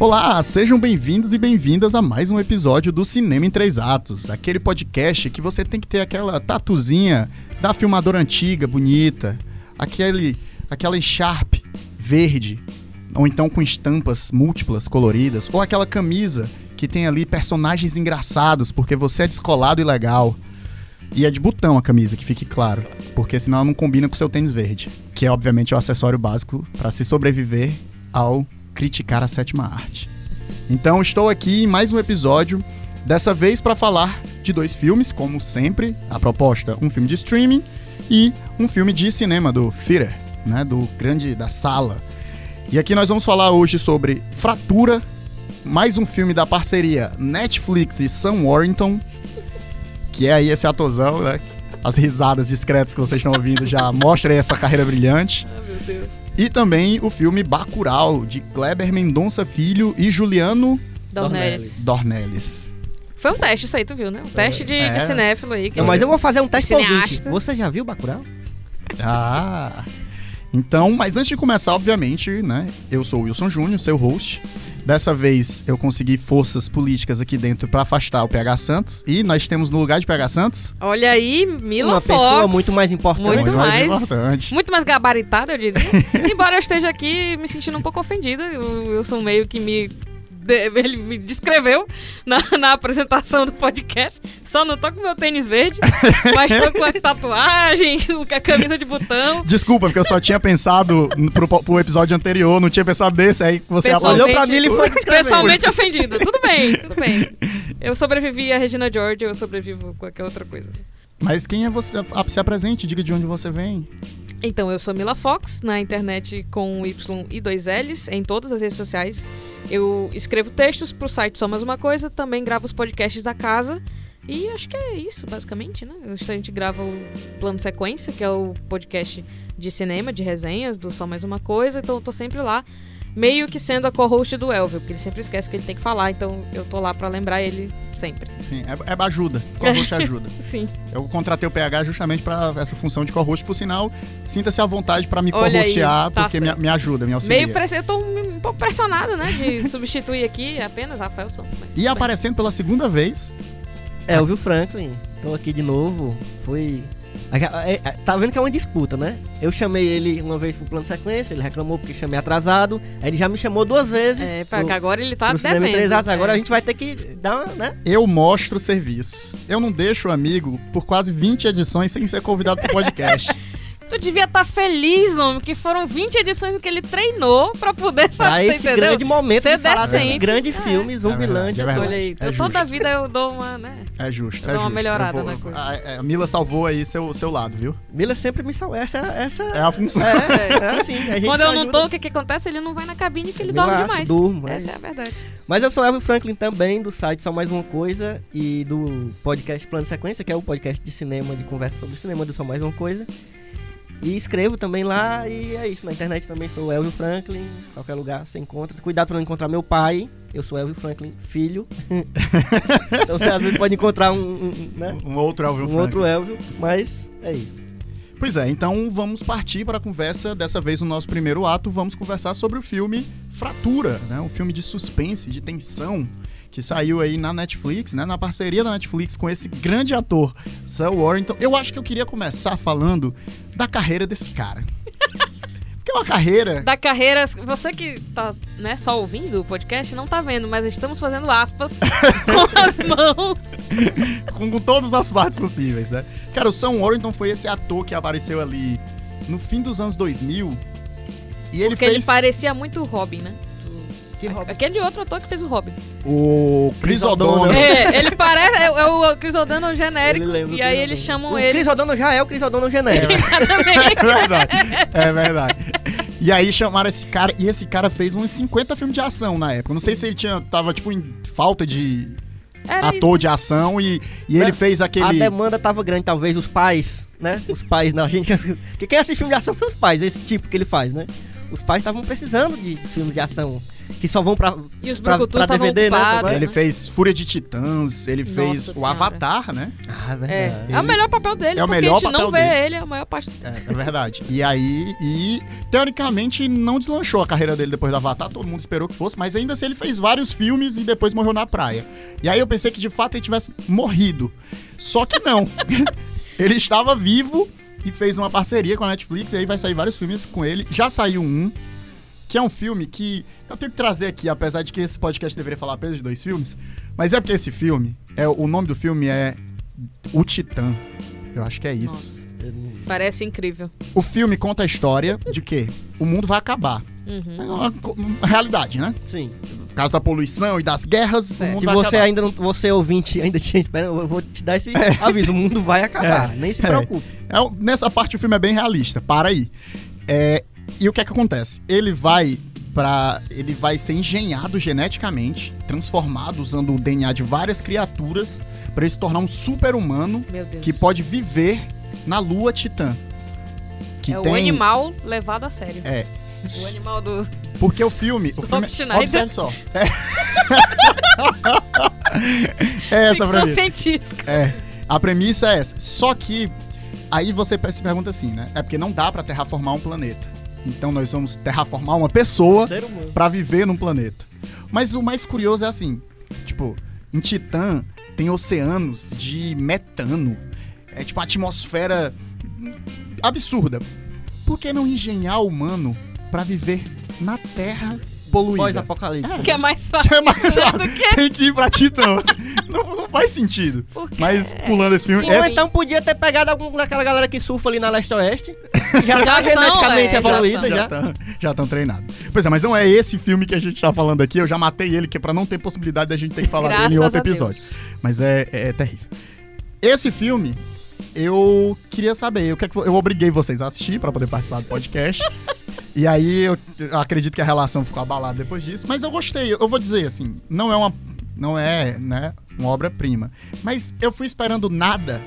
Olá, sejam bem-vindos e bem-vindas a mais um episódio do Cinema em Três Atos, aquele podcast que você tem que ter aquela tatuzinha da filmadora antiga, bonita, aquele, aquela encharpe verde, ou então com estampas múltiplas, coloridas, ou aquela camisa que tem ali personagens engraçados porque você é descolado e legal. E é de botão a camisa, que fique claro, porque senão ela não combina com seu tênis verde, que é obviamente o acessório básico para se sobreviver ao criticar a sétima arte. Então estou aqui em mais um episódio, dessa vez para falar de dois filmes, como sempre, a proposta, um filme de streaming e um filme de cinema do theater, né, do grande da sala. E aqui nós vamos falar hoje sobre Fratura, mais um filme da parceria Netflix e Sam Warrington, que é aí esse atorzão, né? As risadas discretas que vocês estão ouvindo já mostram essa carreira brilhante. Ah, meu Deus. E também o filme Bacurau, de Kleber Mendonça Filho e Juliano Dornelles. Dornelles. Foi um teste isso aí, tu viu, né? Um teste de, É. de cinéfilo aí. que- Não, mas eu vou fazer um teste ouvinte. Você já viu Bacurau? Ah! Então, mas antes de começar, obviamente, né? Eu sou o Wilson Júnior, seu host. Dessa vez eu consegui forças políticas aqui dentro para afastar o PH Santos. E nós temos no lugar de PH Santos. Olha aí, Mila Uma Fox. pessoa muito mais importante. Muito mais. importante. Muito mais gabaritada, eu diria. Embora eu esteja aqui me sentindo um pouco ofendida. O Wilson meio que me. Ele me descreveu na, na apresentação do podcast. Só não tô com meu tênis verde, mas tô com a tatuagem, com a camisa de botão. Desculpa, porque eu só tinha pensado pro, pro episódio anterior, não tinha pensado desse, aí você Olhou pra mim e foi descrever. Pessoalmente ofendida. Tudo bem, tudo bem. Eu sobrevivi a Regina George, eu sobrevivo a qualquer outra coisa. Mas quem é você? Ah, se apresente, diga de onde você vem. Então, eu sou Mila Fox, na internet com Y e dois L's, em todas as redes sociais. Eu escrevo textos pro site Só Mais Uma Coisa, também gravo os podcasts da casa. E acho que é isso, basicamente, né? A gente grava o Plano Sequência, que é o podcast de cinema, de resenhas, do Só Mais Uma Coisa. Então, eu tô sempre lá, meio que sendo a co-host do Elvio, porque ele sempre esquece que ele tem que falar. Então, eu tô lá pra lembrar ele sempre. Sim, é, é ajuda. Co-host ajuda. Sim. Eu contratei o PH justamente para essa função de co-host, por sinal, sinta-se à vontade para me co-hostear, tá porque me, me ajuda, me auxilia. Meio press... Eu tô um, um pouco pressionada, né? De substituir aqui apenas Rafael Santos. Mas E aparecendo pela segunda vez, Elvio Franklin. Tô aqui de novo. Foi. É, é, Tá vendo que é uma disputa, né? Eu chamei ele uma vez pro plano sequência, ele reclamou porque chamei atrasado. Aí ele já me chamou duas vezes. É, pra, pro- que agora ele tá devendo. três atos. Agora é. a gente vai ter que dar uma, né? eu mostro o serviço. Eu não deixo o amigo por quase 20 edições sem ser convidado pro podcast. Tu devia estar feliz, homem, que foram 20 edições que ele treinou pra poder Pra fazer, esse entendeu? grande momento Ser de falar desse grande É. filme, Zumbilândia. É verdade. Olha aí, É eu- toda vida eu dou uma, né? É justo, Eu é dou uma justo. melhorada Eu na coisa. A, a Mila salvou aí seu, seu lado, viu? Mila sempre me salva. Essa, essa É a função. É, é assim. A gente Quando eu não ajuda. tô, o que que acontece? Ele não vai na cabine porque ele Relaxa, dorme demais. durmo, é Essa é a verdade. Mas eu sou Elvio Franklin também, do site Só Mais Uma Coisa e do podcast Plano Sequência, que é o podcast de cinema, de conversa sobre cinema do Só Mais Uma Coisa. E escrevo também lá e é isso. Na internet também sou Elvio Franklin, qualquer lugar você encontra. Cuidado pra não encontrar meu pai, eu sou Elvio Franklin, filho. então você às vezes pode encontrar um, um, né? Um outro Elvio um Franklin. outro Elvio, mas é isso. Pois é, então vamos partir para a conversa. Dessa vez, no nosso primeiro ato, vamos conversar sobre o filme Fratura, né? Um filme de suspense, de tensão, que saiu aí na Netflix, né? Na parceria da Netflix com esse grande ator, Sam Warrington. Eu acho que eu queria começar falando da carreira desse cara. Porque é uma carreira... Da carreira, você que tá né, só ouvindo o podcast, não tá vendo, mas estamos fazendo aspas com as mãos. com, com todas as partes possíveis, né? Cara, o Sam Warrington foi esse ator que apareceu ali no fim dos anos 2000. E ele Porque fez ele parecia muito o Robin, né? Que Robin? Aquele outro ator que fez o Robin. o Chris O'Donnell. É, ele parece. É, é o Chris O'Donnell genérico. Ele lembra E aí eles chamam o ele. Chris O'Donnell já é o Chris O'Donnell genérico. É verdade. É verdade. E aí chamaram esse cara, e esse cara fez uns 50 filmes de ação na época. Não sei se ele tinha, tava, tipo, em falta de Era ator de ação e, e ele Não, fez A aquele. demanda tava grande, talvez os pais, né? Os pais na gente. Que quem assiste filme de ação são os pais, esse tipo que ele faz, né? Os pais estavam precisando de filmes de ação que só vão pra. E os Pra- pra DVD, né, ocupados. Ele né? fez Fúria de Titãs, ele Nossa fez o Senhora. Avatar, né? Ah, É, verdade. é o melhor papel dele, É o porque melhor a gente não papel vê dele. ele a maior parte. É, é verdade. E aí, e teoricamente não deslanchou a carreira dele depois do Avatar, todo mundo esperou que fosse, mas ainda assim ele fez vários filmes e depois morreu na praia. E aí eu pensei que de fato ele tivesse morrido. Só que não. ele estava vivo e fez uma parceria com a Netflix, e aí vai sair vários filmes com ele. Já saiu um, que é um filme que eu tenho que trazer aqui, apesar de que esse podcast deveria falar apenas de dois filmes, mas é porque esse filme, é, o nome do filme é O Titã. Eu acho que é isso. Nossa, parece incrível. O filme conta a história de que o mundo vai acabar. Uhum. É uma, uma realidade, né? Sim. Por causa da poluição e das guerras, o Certo. mundo Se vai você acabar. ainda não. Você ouvinte ainda tinha eu vou te dar esse aviso. O mundo vai acabar. Nem se é. preocupe. É um- nessa parte o filme é bem realista. Para aí. É, e o que é que acontece? Ele vai para ele vai ser engenhado geneticamente, transformado usando o DNA de várias criaturas para ele se tornar um super-humano que pode viver na Lua Titã. Que é tem o animal levado a sério. É. O animal do. Porque o filme. O filme Schneider. Observe só. É, é essa a Ficção premissa. científica. É. A premissa é essa. Só que aí você se pergunta assim, né? É porque não dá pra terraformar um planeta. Então nós vamos terraformar uma pessoa pra viver num planeta. Mas o mais curioso é assim, tipo, em Titã tem oceanos de metano. É tipo uma atmosfera absurda. Por que não engenhar o humano pra viver na Terra poluída? Pós-apocalipse. Que é mais fácil Que é mais do que. Tem que ir pra Titã. não, não faz sentido. Porque Mas pulando esse filme, essa- então podia ter pegado algum daquela galera que surfa ali na leste-oeste. que Já, Já tá são, geneticamente é, já evoluída são. já. já estão treinados. Pois é, mas não é esse filme que a gente tá falando aqui. Eu já matei ele, que é pra não ter possibilidade da gente ter que falar dele em outro a Deus. episódio. Mas é, é terrível. Esse filme, eu queria saber. O que é eu obriguei vocês a assistir pra poder participar do podcast. E aí eu, eu acredito que a relação ficou abalada depois disso. Mas eu gostei. Eu vou dizer assim, não é uma. Não é, né, uma obra-prima. Mas eu fui esperando nada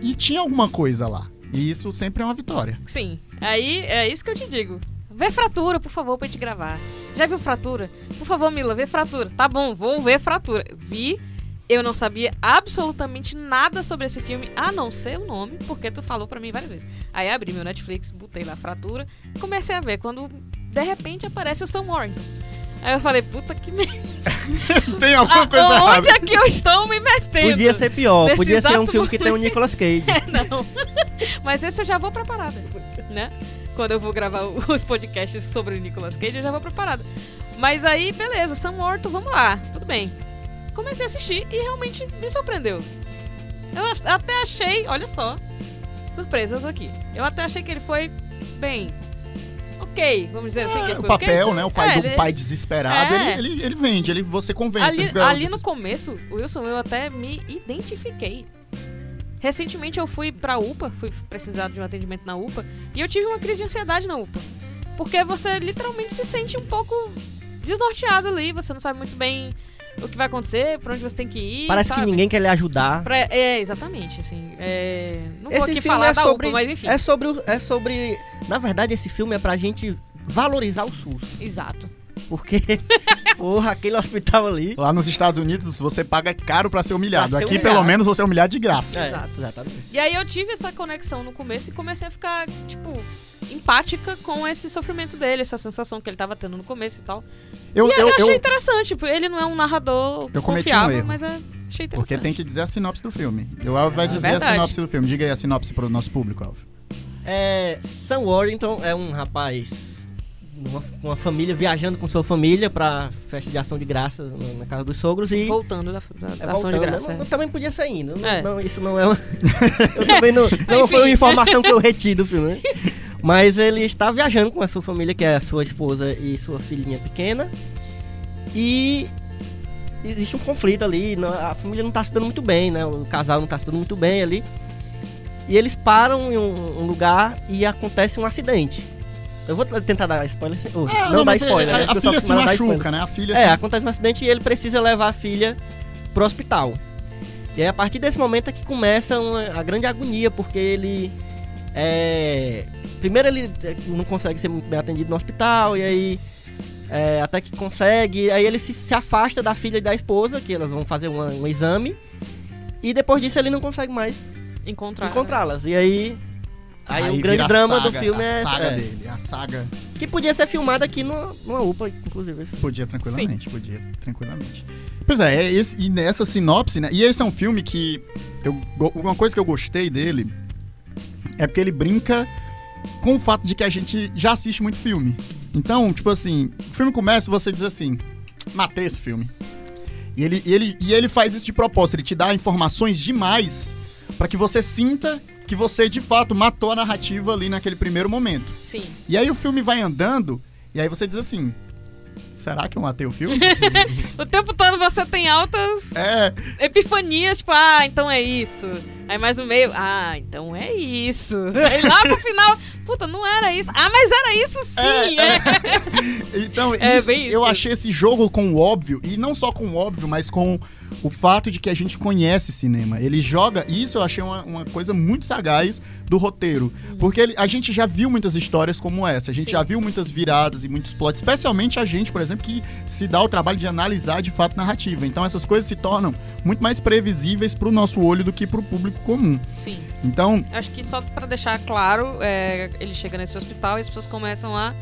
e tinha alguma coisa lá. E isso sempre é uma vitória. Sim. Aí é isso que eu te digo. Vê fratura, por favor, pra gente gravar. Já viu fratura? Por favor, Mila, vê fratura. Tá bom, vou ver fratura. Vi. Eu não sabia absolutamente nada sobre esse filme, a não ser o nome, porque tu falou pra mim várias vezes. Aí abri meu Netflix, botei lá fratura, comecei a ver. Quando de repente aparece o Sam Warrington. Aí eu falei, puta que merda. Tem alguma coisa Onde errada. é que eu estou me metendo? Podia ser pior. Podia ser um filme que tem o Nicolas Cage. Não. Mas esse eu já vou preparada, né? Quando eu vou gravar os podcasts sobre o Nicolas Cage, eu já vou preparada. Mas aí, beleza, Sam Morto, vamos lá, tudo bem. Comecei a assistir e realmente me surpreendeu. Eu até achei, olha só, surpresas aqui. Eu até achei que ele foi bem. Ok, vamos dizer assim que ele É, o foi papel, ok. né? O pai É, do ele- pai desesperado, É. ele, ele, ele vende, ele, você convence. Ali, ali no começo, Wilson, eu até me identifiquei. Recentemente eu fui pra UPA, fui precisar de um atendimento na UPA, e eu tive uma crise de ansiedade na UPA. Porque você literalmente se sente um pouco desnorteado ali, você não sabe muito bem o que vai acontecer, pra onde você tem que ir. Parece sabe? que ninguém quer lhe ajudar. Pra- é, exatamente, assim. é, Não vou Esse aqui filme falar é da sobre. UPA, mas enfim. É sobre, é sobre. Na verdade, esse filme é pra gente valorizar o SUS. Exato. Porque, porra, aquele hospital ali. Lá nos Estados Unidos, você paga caro pra ser humilhado. Pra ser Aqui, humilhado. pelo menos, você é humilhado de graça. É, Exato. exatamente. E aí eu tive essa conexão no começo e comecei a ficar, tipo, empática com esse sofrimento dele, essa sensação que ele tava tendo no começo e tal. Eu, e eu, eu, achei eu- interessante, tipo, ele não é um narrador Eu cometi um confiável, erro. mas é, achei interessante. porque tem que dizer a sinopse do filme. Eu Alvo vai Ah, dizer a sinopse do filme. Diga aí a sinopse pro nosso público, Alvo. É, Sam Warrington é um rapaz uma, com uma família viajando com sua família pra festa de ação de graças na, casa dos sogros e Voltando da, da, é, da ação de voltando, graça. né? é. Também podia ser indo. Não, É. não, isso não é uma... Eu também não, não foi uma informação que eu reti do filme, né? Mas ele está viajando com a sua família, que é a sua esposa e sua filhinha pequena. E existe um conflito ali, a família não tá se dando muito bem, né? O casal não tá se dando muito bem ali. E eles param em um, um lugar e acontece um acidente. Eu vou tentar dar spoiler. sem- oh, É, não, dá mas é- spoiler, a, né? a só filha se a machuca, né? A filha É, se... acontece um acidente e ele precisa levar a filha pro hospital. E aí, a partir desse momento é que começa uma- a grande agonia, porque ele. É, primeiro, ele é, não consegue ser muito bem atendido no hospital, e aí. é, até que consegue. Aí ele se, se afasta da filha e da esposa, que elas vão fazer uma- um exame. E depois disso ele não consegue mais Encontrar. encontrá-las. E aí. Aí, o vira grande a drama do saga, filme a é, saga é dele, a saga Que podia ser filmado aqui numa, numa UPA, inclusive. podia tranquilamente, podia tranquilamente. Pois é, é esse, e nessa sinopse, né? E esse é um filme que eu, uma coisa que eu gostei dele é porque ele brinca com o fato de que a gente já assiste muito filme. Então, tipo assim, o filme começa e você diz assim: matei esse filme. E ele, e ele, e ele faz isso de propósito, ele te dá informações demais pra que você sinta que você de fato matou a narrativa ali naquele primeiro momento. Sim. E aí o filme vai andando, e aí você diz assim: será que eu matei o filme? O tempo todo você tem altas é, epifanias, tipo, ah, então é isso. Aí mais no meio, ah, então é isso. Aí lá pro final, puta, não era isso. Ah, mas era isso sim. É, é. então É, isso, isso eu achei esse jogo com o óbvio, e não só com o óbvio, mas com o fato de que a gente conhece cinema. Ele joga, isso eu achei uma, uma coisa muito sagaz do roteiro. Porque ele- a gente já viu muitas histórias como essa, a gente Sim. já viu muitas viradas e muitos plots, especialmente a gente, por exemplo, que se dá o trabalho de analisar de fato narrativa. Então essas coisas se tornam muito mais previsíveis pro nosso olho do que pro público comum. Sim. Então, Acho que só pra deixar claro, é, ele chega nesse hospital e as pessoas começam a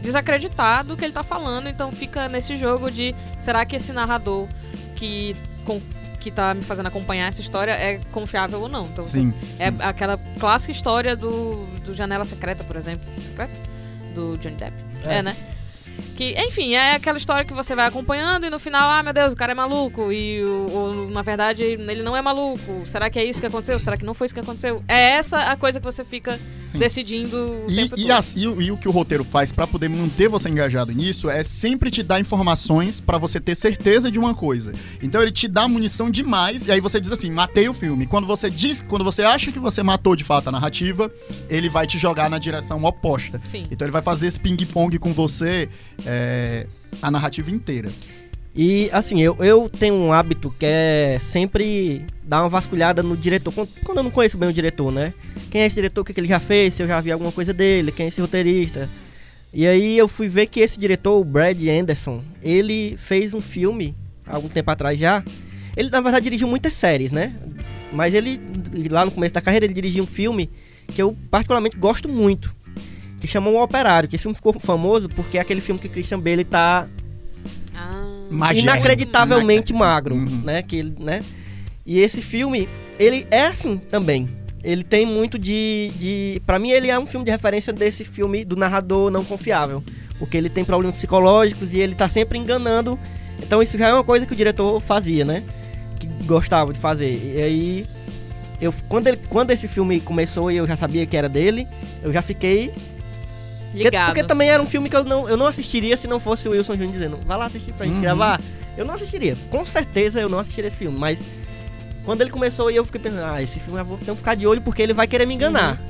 desacreditar do que ele tá falando. Então fica nesse jogo de será que esse narrador que, com- que tá me fazendo acompanhar essa história é confiável ou não? Então você- sim. é sim. aquela clássica história do, do Janela Secreta, por exemplo. Secreta? Do Johnny Depp. É. É, né? Que, enfim, é aquela história que você vai acompanhando e no final, ah, meu Deus, o cara é maluco. E, o, o- na verdade, ele não é maluco. Será que é isso que aconteceu? Será que não foi isso que aconteceu? É essa a coisa que você fica Sim. decidindo E, e, as- e o- e o que o roteiro faz pra poder manter você engajado nisso é sempre te dar informações pra você ter certeza de uma coisa. Então ele te dá munição demais e aí você diz assim, matei o filme. Quando você diz, quando você acha que você matou de fato a narrativa, ele vai te jogar na direção oposta. Sim. Então ele vai fazer esse ping-pong com você é, a narrativa inteira. E assim, eu, eu tenho um hábito que é sempre dar uma vasculhada no diretor. Quando, eu não conheço bem o diretor, né? Quem é esse diretor, o que, que ele já fez, se eu já vi alguma coisa dele, quem é esse roteirista. E aí eu fui ver que esse diretor, o Brad Anderson, ele fez um filme há algum tempo atrás já. Ele na verdade dirigiu muitas séries, né? Mas ele, lá no começo da carreira, ele dirigiu um filme que eu particularmente gosto muito. Que chama O Operário, que esse filme ficou famoso porque é aquele filme que Christian Bale tá Ah, Inacreditavelmente magro, Uhum. né? Que ele, né? E esse filme, ele é assim também. Ele tem muito de, de, para mim ele é um filme de referência desse filme do narrador não confiável, porque ele tem problemas psicológicos e ele tá sempre enganando. Então isso já é uma coisa que o diretor fazia, né? Que gostava de fazer. E aí eu quando ele, quando esse filme começou e eu já sabia que era dele, eu já fiquei ligado. porque também era um filme que eu não, eu não assistiria se não fosse o Wilson Júnior dizendo, vai lá assistir pra gente Uhum. gravar. Eu não assistiria. Com certeza eu não assistiria esse filme, mas quando ele começou aí eu fiquei pensando, ah, esse filme eu vou ter que ficar de olho porque ele vai querer me enganar.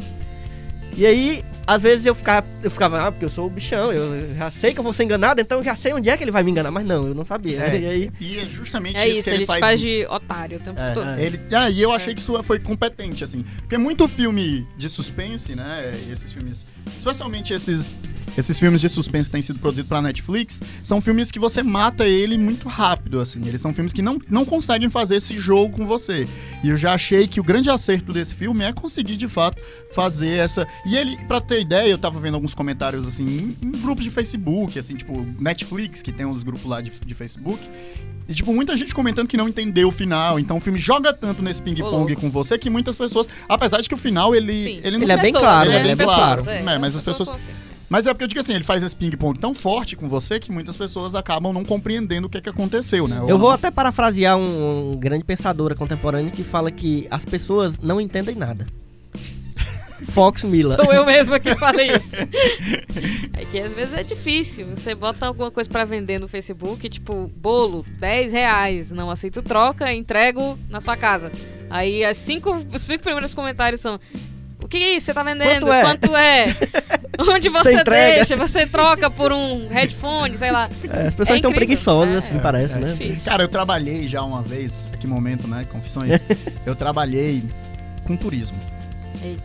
E aí, às vezes eu ficava, eu ficava, ah, porque eu sou o bichão, eu já sei que eu vou ser enganado, então eu já sei onde é que ele vai me enganar, mas não, eu não sabia. É. E aí, E é justamente É isso, isso, que ele, faz. faz de otário o tempo É, todo. ele, ah, e eu achei que isso foi competente, assim. Porque muito filme de suspense, né? e Esses filmes. Especialmente esses. Esses filmes de suspense que têm sido produzidos pra Netflix são filmes que você mata ele muito rápido, assim. Eles são filmes que não, não conseguem fazer esse jogo com você. E eu já achei que o grande acerto desse filme é conseguir, de fato, fazer essa. E ele, pra ter ideia, eu tava vendo alguns comentários, assim, em, em grupos de Facebook, assim, tipo, Netflix, que tem uns grupos lá de, de Facebook. E, tipo, muita gente comentando que não entendeu o final. Então o filme joga tanto nesse ping-pong com você que muitas pessoas. Apesar de que o final ele. Sim. ele não Ele é bem claro, né? ele é bem Pessoas, claro. é. É, mas as pessoas- assim. Mas é porque eu digo assim, ele faz esse ping-pong tão forte com você que muitas pessoas acabam não compreendendo o que, é que aconteceu, né? eu vou até parafrasear um, um grande pensadora contemporânea que fala que as pessoas não entendem nada. Fox Miller. Sou eu mesma que falei isso. É que às vezes é difícil. Você bota alguma coisa pra vender no Facebook, tipo, bolo, 10 reais. Não aceito troca, entrego na sua casa. Aí as cinco, os cinco primeiros comentários são. O que é isso? Você tá vendendo? Quanto é? Quanto é? Onde você entrega? deixa? Você troca por um headphone, sei lá. É, as pessoas É estão incrível. preguiçosas, É, assim, é, parece, é né? Difícil. Cara, eu trabalhei já uma vez, que momento, né? Confissões. eu trabalhei com turismo. Eita.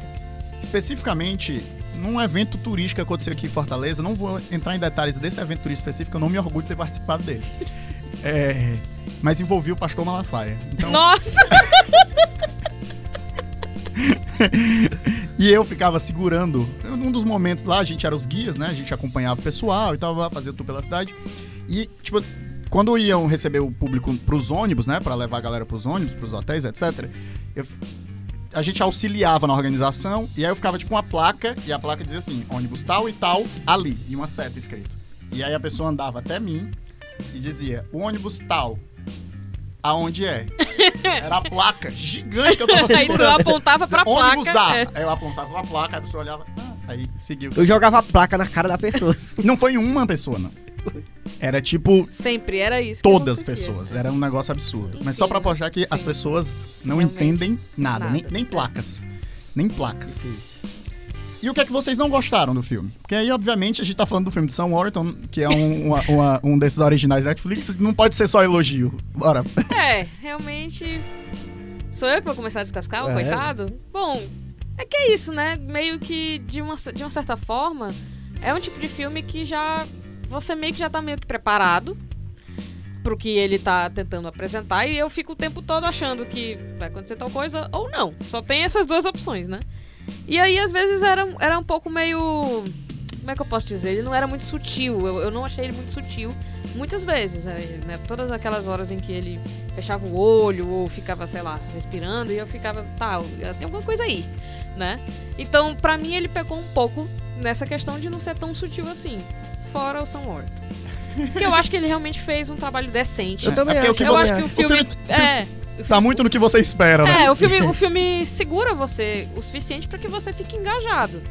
Especificamente num evento turístico que aconteceu aqui em Fortaleza. Não vou entrar em detalhes desse evento turístico específico, eu não me orgulho de ter participado dele. É, mas envolvia o pastor Malafaia. Então, Nossa! E eu ficava segurando. Num dos momentos lá, a gente era os guias, né? A gente acompanhava o pessoal e tal, fazia tudo pela cidade. E, tipo, quando iam receber o público pros ônibus, né? Pra levar a galera pros ônibus, pros hotéis, etc. eu- a gente auxiliava na organização. E aí eu ficava, tipo, uma placa. E a placa dizia assim: ônibus tal e tal, ali. E uma seta escrito. E aí a pessoa andava até mim e dizia: o ônibus tal. Aonde é? Era a placa gigante que eu tava Aí tu segurando. apontava pra ônibus placa. A. é. Aí eu apontava pra placa, aí a pessoa olhava, ah, aí seguiu. Eu jogava a placa na cara da pessoa. Não foi uma pessoa, não. Era tipo Sempre era isso. todas as pessoas. Era um negócio absurdo. Mas só pra mostrar que as Sim. pessoas não Realmente. entendem nada, Nada. Nem, nem placas. Nem placas. E o que é que vocês não gostaram do filme? Porque aí, obviamente, a gente tá falando do filme de Sam Worthington, que é um, uma- uma- um desses originais Netflix, não pode ser só elogio. Bora. É, realmente. Sou eu que vou começar a descascar, É. coitado? Bom, é que é isso, né? Meio que, de uma, de uma certa forma, é um tipo de filme que já. Você meio que já tá meio que preparado pro que ele tá tentando apresentar. E eu fico o tempo todo achando que vai acontecer tal coisa ou não. Só tem essas duas opções, né? E aí, às vezes, era, era um pouco meio. Como é que eu posso dizer? Ele não era muito sutil. Eu, eu não achei ele muito sutil muitas vezes, né? né? Todas aquelas horas em que ele fechava o olho ou ficava, sei lá, respirando e eu ficava, tá, tem alguma coisa aí, né? Então, pra mim, ele pecou um pouco nessa questão de não ser tão sutil assim. Fora o Sam Worthington. Porque eu acho que ele realmente fez um trabalho decente. Eu também É acho. que eu você- acho que o o filme. filme- é. Tá muito no que você espera, né? é, o filme, o filme segura você o suficiente pra que você fique engajado.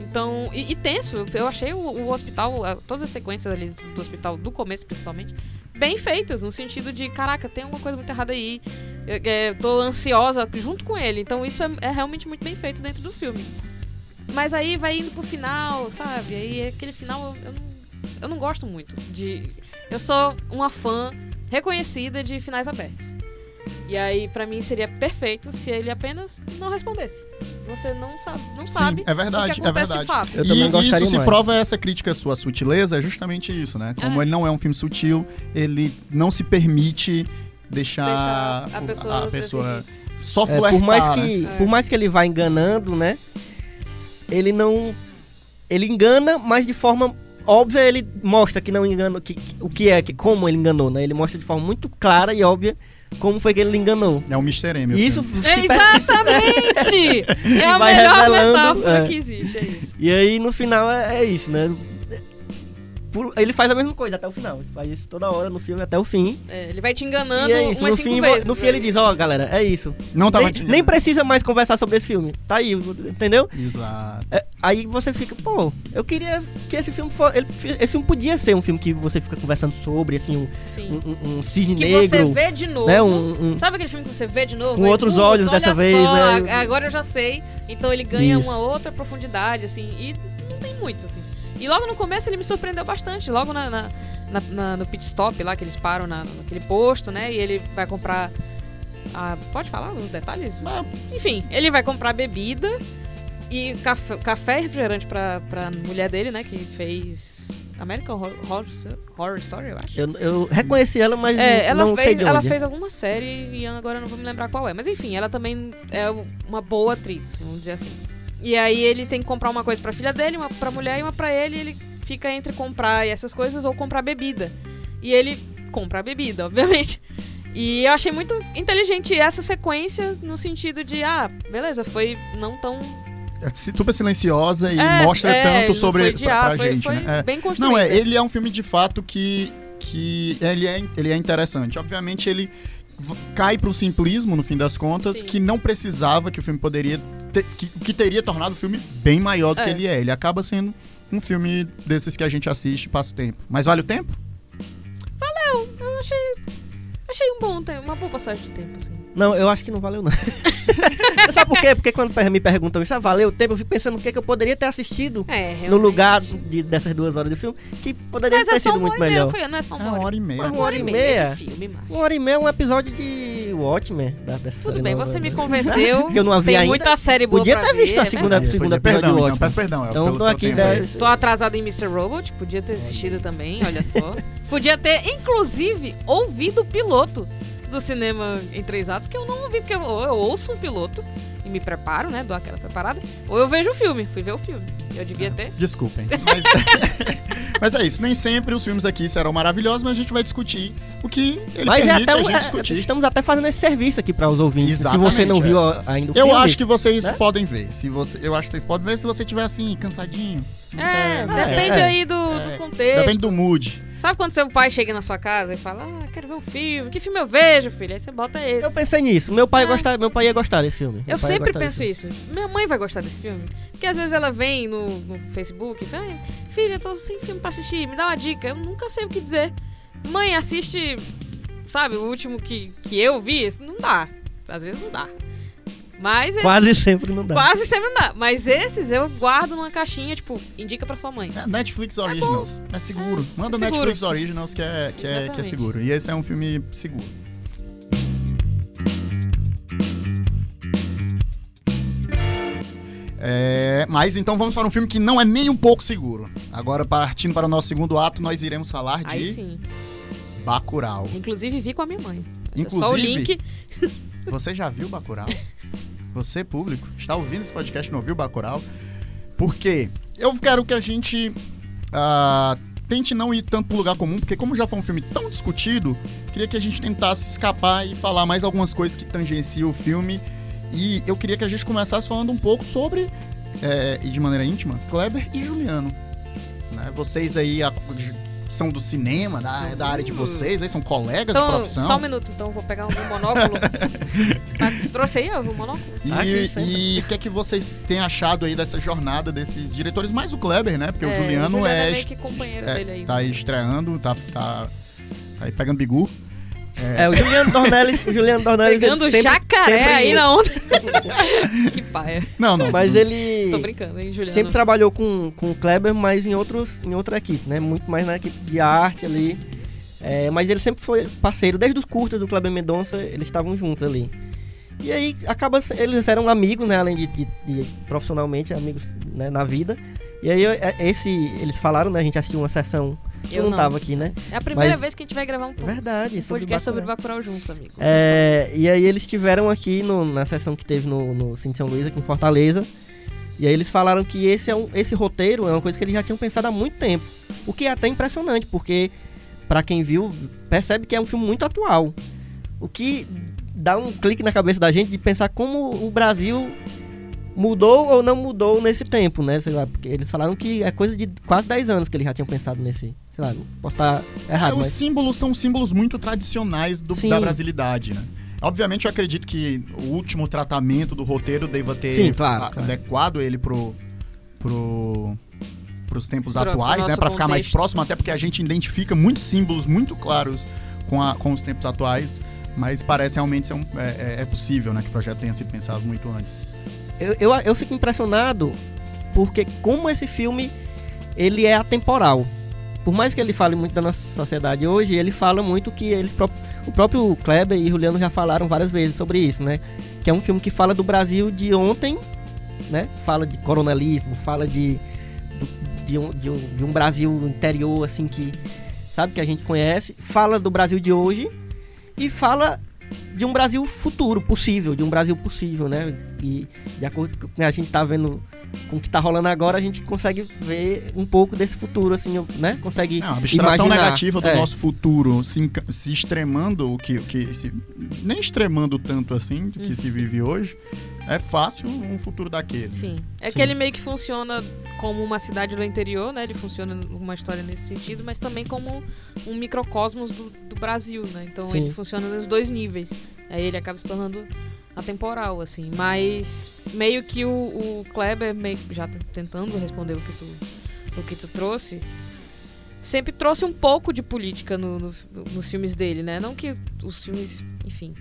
Então, e, e tenso, eu achei o, o hospital, todas as sequências ali do hospital, do começo principalmente, bem feitas, no sentido de, caraca, tem alguma coisa muito errada aí, eu, é, tô ansiosa junto com ele. Então, isso é, é realmente muito bem feito dentro do filme. Mas aí vai indo pro final, sabe? Aí aquele final eu, eu não, eu não gosto muito de. Eu sou uma fã reconhecida de finais abertos. E aí, pra mim, seria perfeito se ele apenas não respondesse. Você não sabe, não sabe Sim, é verdade, o que é acontece verdade. de fato. Eu e isso se mais. prova essa crítica sua sutileza, é justamente isso, né? Como É. ele não é um filme sutil, ele não se permite deixar, Deixar a pessoa pessoa só É, flertar, por, mais né? que, É. por mais que ele vá enganando, né? Ele não. Ele engana, mas de forma óbvia ele mostra que não engana. Que, o que é, que, como ele enganou, né? Ele mostra de forma muito clara e óbvia como foi que ele enganou. É o Mr. M. isso. É, exatamente! é a melhor metáfora é. que existe, é isso. E aí no final é, é isso, né? Por- ele faz a mesma coisa até o final. Ele faz isso toda hora no filme até o fim. É, ele vai te enganando e é isso. umas No cinco fim, vezes. no fim ele aí. diz, ó, galera, é isso. Não tava Nem, nem precisa mais conversar sobre esse filme. Tá aí, entendeu? Exato. É, aí você fica, pô, eu queria que esse filme fosse. ele- esse filme podia ser um filme que você fica conversando sobre, assim, um, um, um- um cisne Que negro. você vê de novo. né? Um, um- Sabe aquele filme que você vê de novo? Com Aí, outros putz, olhos olha dessa só, vez, né? a- Agora eu já sei. Então ele ganha Isso. uma outra profundidade, assim. E não tem muito, assim. E logo no começo ele me surpreendeu bastante. Logo na, na- na- no pit stop lá, que eles param na, naquele posto, né? E ele vai comprar. a- pode falar os detalhes? Ah, Enfim, ele vai comprar bebida e café, café e refrigerante pra, pra mulher dele, né? Que fez American Horror, Horror, Story, eu acho. eu, eu reconheci ela, mas É, ela, não sei fez, de ela onde. fez alguma série e agora eu não vou me lembrar qual é. Mas enfim, ela também é uma boa atriz, vamos dizer assim. E aí ele tem que comprar uma coisa pra filha dele, uma pra mulher e uma pra ele. E ele fica entre comprar essas coisas ou comprar bebida. E ele compra a bebida, obviamente. E eu achei muito inteligente essa sequência no sentido de, ah, beleza, foi não tão. é super silenciosa e É, mostra é, tanto sobre foi pra, pra foi, gente, foi né? É. bem construído. Não, é, ele é um filme de fato que, que ele, é, ele é interessante. Obviamente, ele cai pro simplismo, no fim das contas, Sim. que não precisava, que o filme poderia ter, que, que teria tornado o filme bem maior do que É. ele é. Ele acaba sendo um filme desses que a gente assiste e passa o tempo. Mas vale o tempo? Eu achei. Achei um bom tempo, uma boa passagem de tempo, assim. Não, eu acho que não valeu, não. Sabe por quê? Porque quando me perguntam isso, ah, valeu o tempo, eu fico pensando o que, que eu poderia ter assistido É, no lugar de- dessas duas horas de filme, que poderia Mas ter é sido uma muito meia, melhor. foi, não é só É uma uma hora. e meia. Uma hora e meia? de filme, macho. Uma hora e meia é um episódio de Watchmen, da, dessa Tudo série bem, nova, você me né? convenceu. Que eu não a vi Tem ainda. muita série boa Podia ter visto ver, a é segunda, verdade. segunda perdão, de então, Watchmen. peço perdão. é Então, pelo tô aqui aí. Tô atrasada em Mr. Robot, podia ter assistido também, olha só. podia ter, inclusive, ouvido o piloto do cinema em três atos, que eu não ouvi, porque eu, ou eu ouço um piloto e me preparo, né? Dou aquela preparada, ou eu vejo o filme, fui ver o filme. Eu devia ter. Desculpem. Mas, mas é isso, nem sempre os filmes aqui serão maravilhosos, mas a gente vai discutir o que ele Mas é permite até a gente é, discutir. estamos até fazendo esse serviço aqui para os ouvintes. Exatamente, Se você não é. viu ainda o Eu filme, acho que vocês né? podem ver. Se você, eu acho que vocês podem ver se você estiver assim, cansadinho. É, depende é, aí do, é. do contexto. Depende do mood. Sabe quando seu pai chega na sua casa e fala, ah, quero ver um filme, que filme eu vejo, filho? Aí você bota esse. Eu pensei nisso. Meu pai, É. gostar, meu pai ia gostar desse filme. Meu Eu sempre penso isso. Minha mãe vai gostar desse filme. Porque às vezes ela vem no, no Facebook e fala, "Ai, filha, eu tô sem filme pra assistir, me dá uma dica. Eu nunca sei o que dizer. Mãe, assiste, sabe, o último que, que eu vi, não dá. Às vezes não dá. Mas é- Quase sempre não dá. quase sempre não dá. Mas esses eu guardo numa caixinha, tipo, indica pra sua mãe. É Netflix Originals. É, seguro. Manda seguro. Netflix Originals que é, que, é, que é seguro. E esse é um filme seguro. É, mas então vamos para um filme que não é nem um pouco seguro. Agora, partindo para o nosso segundo ato, nós iremos falar Aí de sim. Bacurau. Inclusive vi com a minha mãe. Só o Inclusive, link. Você já viu Bacurau? Você, público, está ouvindo esse podcast não viu Bacurau? Por quê? Eu quero que a gente ah, tente não ir tanto pro lugar comum, porque como já foi um filme tão discutido, queria que a gente tentasse escapar e falar mais algumas coisas que tangenciam o filme. E eu queria que a gente começasse falando um pouco sobre, é, e de maneira íntima, Kleber e Juliano. Né? Vocês aí são do cinema, da, da área de vocês, aí são colegas de Então, profissão. só um minuto, então vou pegar o meu monóculo. Trouxe aí ó, o monóculo? E e o que é que vocês têm achado aí dessa jornada desses diretores, mais o Kleber, né? Porque o É, Juliano o Juliano é, é meio que companheiro é, dele aí. tá aí estreando, tá, tá, tá aí pegando bigu. É, o Juliano Dornelles, o Juliano Dornelles Pegando ele sempre- jacaré sempre- aí na onda. que paia. Não, não. Mas ele Tô brincando, hein, Juliano? sempre trabalhou com, com o Kleber, mas em, outros, em outra equipe, né? Muito mais na equipe de arte ali. É, mas ele sempre foi parceiro, desde os curtas do Kleber Mendonça, eles estavam juntos ali. E aí acaba, eles eram amigos, né? Além de, de- de profissionalmente, amigos né, na vida. E aí é, esse, eles falaram, né? A gente assistiu uma sessão. Tu Eu não, não. tava aqui, né? É a primeira Mas- vez que a gente vai gravar um Verdade. sobre podcast sobre Bacurau. Bacurau juntos, amigo. É, e aí eles estiveram aqui no- na sessão que teve no, no Cine São Luís, aqui em Fortaleza. E aí eles falaram que esse, é um, esse roteiro é uma coisa que eles já tinham pensado há muito tempo. O que é até impressionante, porque pra quem viu, percebe que é um filme muito atual. O que dá um clique na cabeça da gente de pensar como o Brasil mudou ou não mudou nesse tempo, né? Sei lá, porque eles falaram que é coisa de quase 10 anos que eles já tinham pensado nesse. Sei lá, posso estar É, errado, os mas. símbolos são símbolos muito tradicionais do- da brasilidade, né? Obviamente eu acredito que o último tratamento do roteiro deva ter Sim, claro, a- claro. adequado ele pro, pro, pros tempos Pro- pro atuais, né? nosso Pra ficar mais próximo, até porque a gente identifica muitos símbolos muito claros com, a- com os tempos atuais, mas parece realmente ser um, é, é- é possível, né? Que o projeto tenha sido pensado muito antes. eu, eu, eu fico impressionado porque como esse filme ele é atemporal. Por mais que ele fale muito da nossa sociedade hoje, ele fala muito que eles o próprio Kleber e Juliano já falaram várias vezes sobre isso, né? Que é um filme que fala do Brasil de ontem, né? Fala de coronelismo, fala de de um, de um, de um Brasil interior assim que sabe que a gente conhece, fala do Brasil de hoje e fala de um Brasil futuro, possível, de um Brasil possível, né? E de acordo com o que a gente tá vendo com o que tá rolando agora, a gente consegue ver um pouco desse futuro, assim, né? Consegue Não, a abstração imaginar. negativa do É. nosso futuro se, se extremando o que, o que se- nem extremando tanto assim do que Hum. se vive hoje, é fácil um futuro daquele. Sim. É Sim. que ele meio que funciona como uma cidade do interior, né? Ele funciona uma história nesse sentido, mas também como um microcosmos do, do Brasil, né? Então Sim. ele funciona nos dois níveis. Aí ele acaba se tornando atemporal, assim. Mas meio que o, o Kleber, meio, já tentando responder o que tu, o que tu trouxe, sempre trouxe um pouco de política no- no- nos filmes dele, né? Não que os filmes, enfim,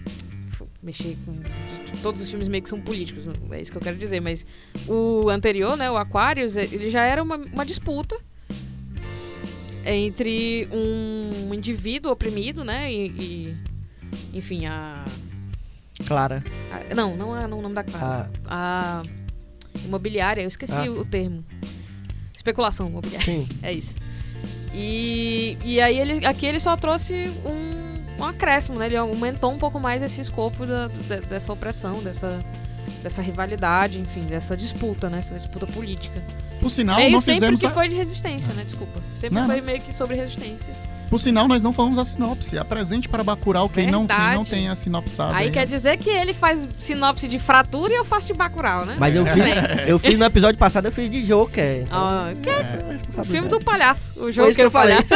mexer com. Todos os filmes meio que são políticos, é isso que eu quero dizer, mas o anterior, né, o Aquarius, eh, ele já era uma, uma disputa entre um indivíduo oprimido, né, e, e, enfim, a Clara. Ah, não, não é o nome da Clara. A imobiliária, eu esqueci Ah, o termo. Especulação imobiliária. Sim. É isso. E, e aí ele, aqui ele só trouxe um, um acréscimo, né? Ele aumentou um pouco mais esse escopo da- de- dessa opressão, dessa, dessa rivalidade, enfim, dessa disputa, né? Essa disputa política. Por sinal, meio não sempre fizemos que a... foi de resistência, né? Desculpa. Sempre Não, foi não. meio que sobre resistência. Por sinal, nós não falamos a sinopse. Apresente para Bacurau quem não, quem não Verdade. tem a sinopsada. Aí quer dizer que ele faz sinopse de fratura e eu faço de Bacurau, né? Mas eu fiz, eu fiz no episódio passado, eu fiz de Joker. Então, Ah, que é O filme do palhaço. O isso que eu falei. palhaço.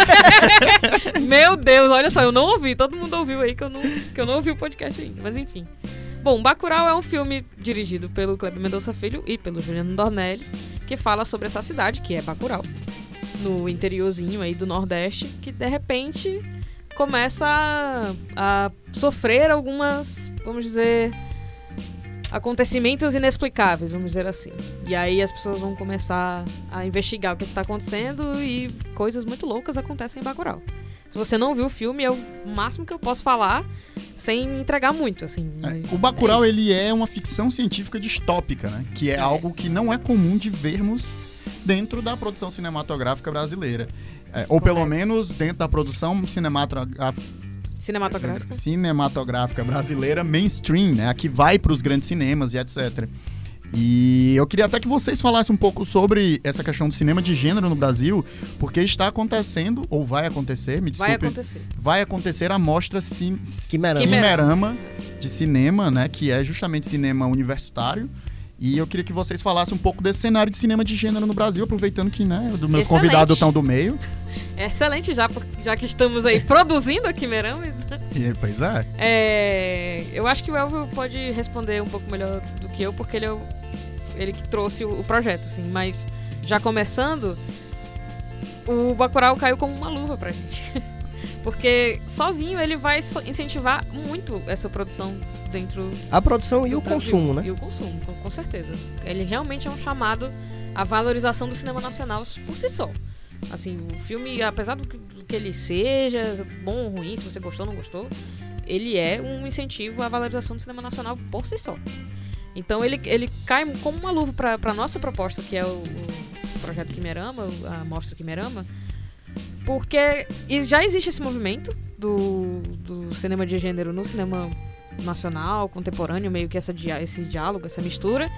Meu Deus, olha só, eu não ouvi. Todo mundo ouviu aí que eu não, que eu não ouvi o podcast ainda. Mas enfim. Bom, Bacurau é um filme dirigido pelo Kleber Mendonça Filho e pelo Juliano Dornelles, que fala sobre essa cidade, que é Bacurau, no interiorzinho aí do Nordeste, que de repente começa a, a sofrer algumas, vamos dizer, acontecimentos inexplicáveis, vamos dizer assim. E aí as pessoas vão começar a investigar o que está acontecendo e coisas muito loucas acontecem em Bacurau. Se você não viu o filme, é o máximo que eu posso falar sem entregar muito, assim. É, o Bacurau, é ele é uma ficção científica distópica, né? Que é, É. algo que não é comum de vermos dentro da produção cinematográfica brasileira. É, ou pelo menos dentro da produção cinematográfica, cinematográfica. cinematográfica brasileira mainstream, né? A que vai para os grandes cinemas e etc. E eu queria até que vocês falassem um pouco sobre essa questão do cinema de gênero no Brasil, porque está acontecendo, ou vai acontecer, me Vai desculpe, acontecer. vai acontecer a mostra Cin Quimerama. Quimerama de cinema, né, que é justamente cinema universitário. E eu queria que vocês falassem um pouco desse cenário de cinema de gênero no Brasil, aproveitando que, né, meus Excelente. convidados estão do meio. Excelente, já, já que estamos aí produzindo aqui Merão. E, pois é. É, eu acho que o Elvio pode responder um pouco melhor do que eu, porque ele é o, ele que trouxe o, o projeto, assim. Mas já começando, o Bacurau caiu como uma luva pra gente. Porque sozinho ele vai incentivar muito essa produção dentro A produção e o Brasil. consumo, né? E o consumo, com, certeza. Ele realmente é um chamado à valorização do cinema nacional por si só. Assim, o filme, apesar do que, ele seja, bom ou ruim, se você gostou ou não gostou, ele é um incentivo à valorização do cinema nacional por si só. Então ele, ele cai como uma luva para a nossa proposta, que é o, o projeto Quimerama, a mostra Quimerama, porque já existe esse movimento do, do cinema de gênero no cinema nacional, contemporâneo, meio que essa, esse diálogo, essa mistura,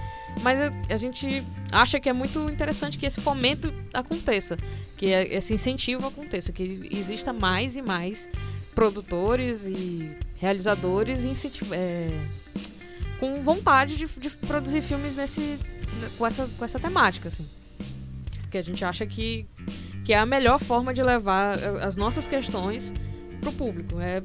mas a, gente acha que é muito interessante que esse fomento aconteça, que é- esse incentivo aconteça, que exista mais e mais produtores e realizadores é, com vontade de, de produzir filmes nesse, com, essa, com essa temática, assim. Porque a gente acha que, que é a melhor forma de levar eh, as nossas questões pro público, é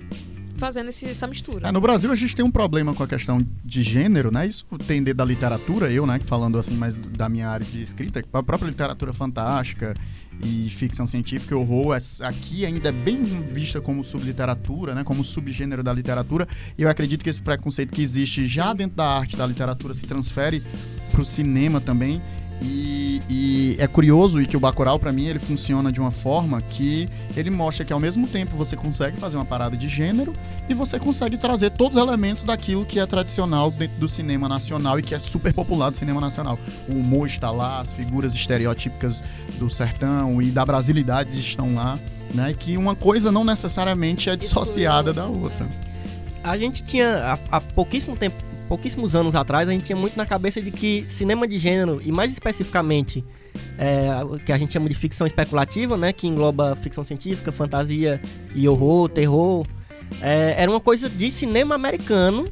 fazendo esse- essa mistura. É, no Brasil a gente tem um problema com a questão de gênero, né? Isso tem dentro da literatura, eu, né, falando assim mais da minha área de escrita, a própria literatura fantástica e ficção científica horror, aqui ainda é bem vista como subliteratura, né, como subgênero da literatura. E eu acredito que esse preconceito que existe já dentro da arte da literatura se transfere pro cinema também. E, e é curioso e que o Bacurau, pra mim, ele funciona de uma forma que ele mostra que ao mesmo tempo você consegue fazer uma parada de gênero e você consegue trazer todos os elementos daquilo que é tradicional dentro do cinema nacional e que é super popular do cinema nacional. O humor está lá, as figuras estereotípicas do sertão e da brasilidade estão lá, né? E que uma coisa não necessariamente é dissociada da outra. A gente tinha, há pouquíssimo tempo, pouquíssimos anos atrás, a gente tinha muito na cabeça de que cinema de gênero, e mais especificamente é, o que a gente chama de ficção especulativa, né, que engloba ficção científica, fantasia e horror, terror, é, era uma coisa de cinema americano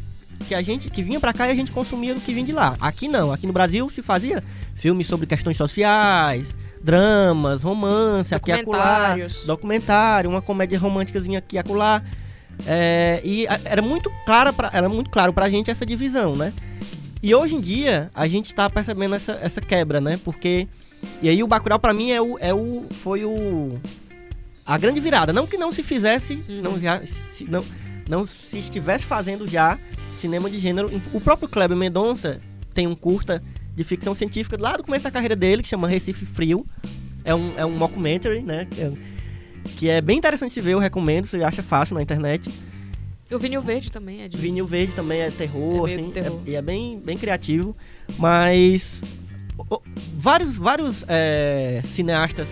que a gente que vinha pra cá e a gente consumia do que vinha de lá. Aqui não, aqui no Brasil se fazia filmes sobre questões sociais, dramas, romance, aqui acolá, documentário, uma comédia românticazinha aqui acolá. É, e era muito clara pra, era muito claro pra gente essa divisão, né? E hoje em dia a gente tá percebendo essa, essa quebra, né? Porque e aí o Bacurau pra mim é o, é o foi o a grande virada, não que não se fizesse, Uhum. não já se, não não se estivesse fazendo já cinema de gênero. O próprio Kleber Mendonça tem um curta de ficção científica lá do começo da carreira dele que chama Recife Frio. É um, é um mockumentary, né? É- que é bem interessante de ver, eu recomendo, você acha fácil na internet. O vinil verde também é de. Vinil Verde também é terror, É assim, terror. é- e é bem, bem criativo. Mas o- o- vários, vários é, cineastas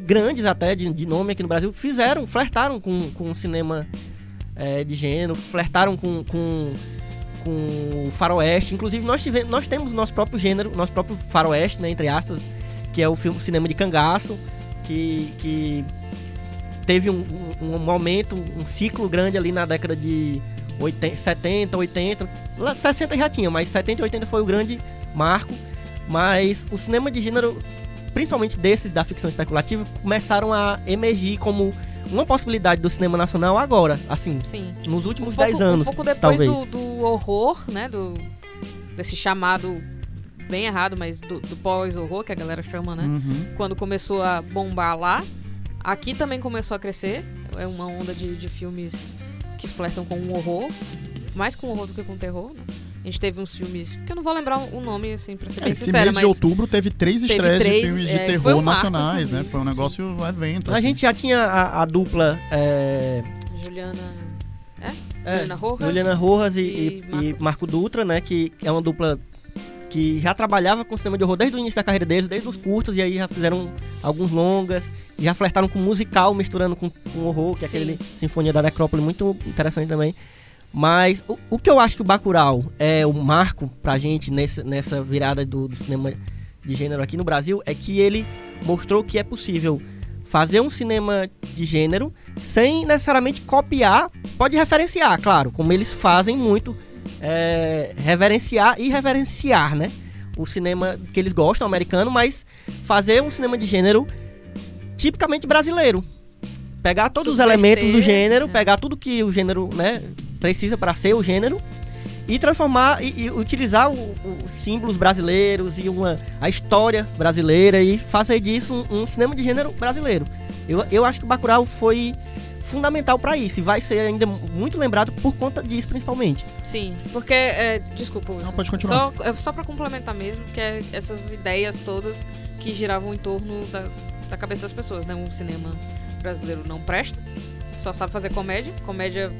grandes até, de, de nome aqui no Brasil, fizeram, flertaram com, com o cinema é, de gênero, flertaram com, com, com o faroeste. Inclusive, nós, tivemos, nós temos o nosso próprio gênero, nosso próprio faroeste, né, entre aspas, que é o filme cinema de cangaço, que, que teve um, um, um momento, um ciclo grande ali na década de 80, 70, 80, lá 60 já tinha, mas 70 e 80 foi o grande marco. Mas o cinema de gênero, principalmente desses da ficção especulativa, começaram a emergir como uma possibilidade do cinema nacional agora, assim, Sim. nos últimos Um pouco, 10 anos. um pouco depois talvez. do, do horror, né? Do, desse chamado bem errado, mas do, do pós-horror, que a galera chama, né? Uhum. Quando começou a bombar lá. Aqui também começou a crescer. É uma onda de, de filmes que flertam com o horror. Mais com horror do que com terror, né? A gente teve uns filmes. Que eu não vou lembrar o nome, assim, pra ser É, bem esse sincera, mês mas. de outubro teve três Teve estreias de filmes de é, foi terror um marco, nacionais, né? Foi um negócio, um evento. A assim. gente já tinha a, a dupla é, Juliana. é, Juliana Rojas. Juliana Rojas e, e e- e Marco... Dutra, né? Que é uma dupla que já trabalhava com cinema de horror desde o início da carreira deles, desde os curtos, e aí já fizeram alguns longas, já flertaram com musical, misturando com, com horror, que é Sim. aquele Sinfonia da Necrópole, muito interessante também. Mas o, o que eu acho que o Bacurau é o marco pra gente nessa, nessa virada do, do cinema de gênero aqui no Brasil é que ele mostrou que é possível fazer um cinema de gênero sem necessariamente copiar, pode referenciar, claro, como eles fazem muito, é, reverenciar e reverenciar, né? O cinema que eles gostam, americano, mas fazer um cinema de gênero tipicamente brasileiro. Pegar todos os Subverter, elementos do gênero, é. pegar tudo que o gênero né, precisa para ser o gênero e transformar e, e utilizar os símbolos brasileiros e uma, a história brasileira e fazer disso um, um cinema de gênero brasileiro. Eu, eu acho que o Bacurau foi fundamental para isso e vai ser ainda muito lembrado por conta disso principalmente. Sim, porque. é, desculpa, Wilson. Não, pode continuar. Só, é só pra complementar mesmo, que é essas ideias todas que giravam em torno da, da cabeça das pessoas, né? Um cinema brasileiro não presta, só sabe fazer comédia, comédia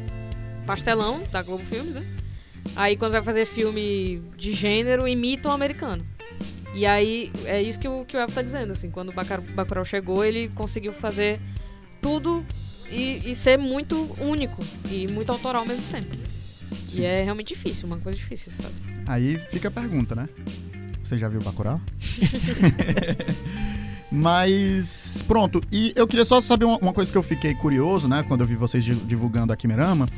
pastelão da Globo Filmes, né? Aí quando vai fazer filme de gênero, imita o americano. E aí é isso que o, que o Elvo tá dizendo, assim, quando o Bacurau chegou, ele conseguiu fazer tudo e, e ser muito único e muito autoral ao mesmo tempo. Sim. E é realmente difícil, uma coisa difícil se fazer. Aí fica a pergunta, né? Você já viu Bacurau? Mas, pronto. E eu queria só saber uma, uma coisa que eu fiquei curioso, né? Quando eu vi vocês di- divulgando a Quimerama.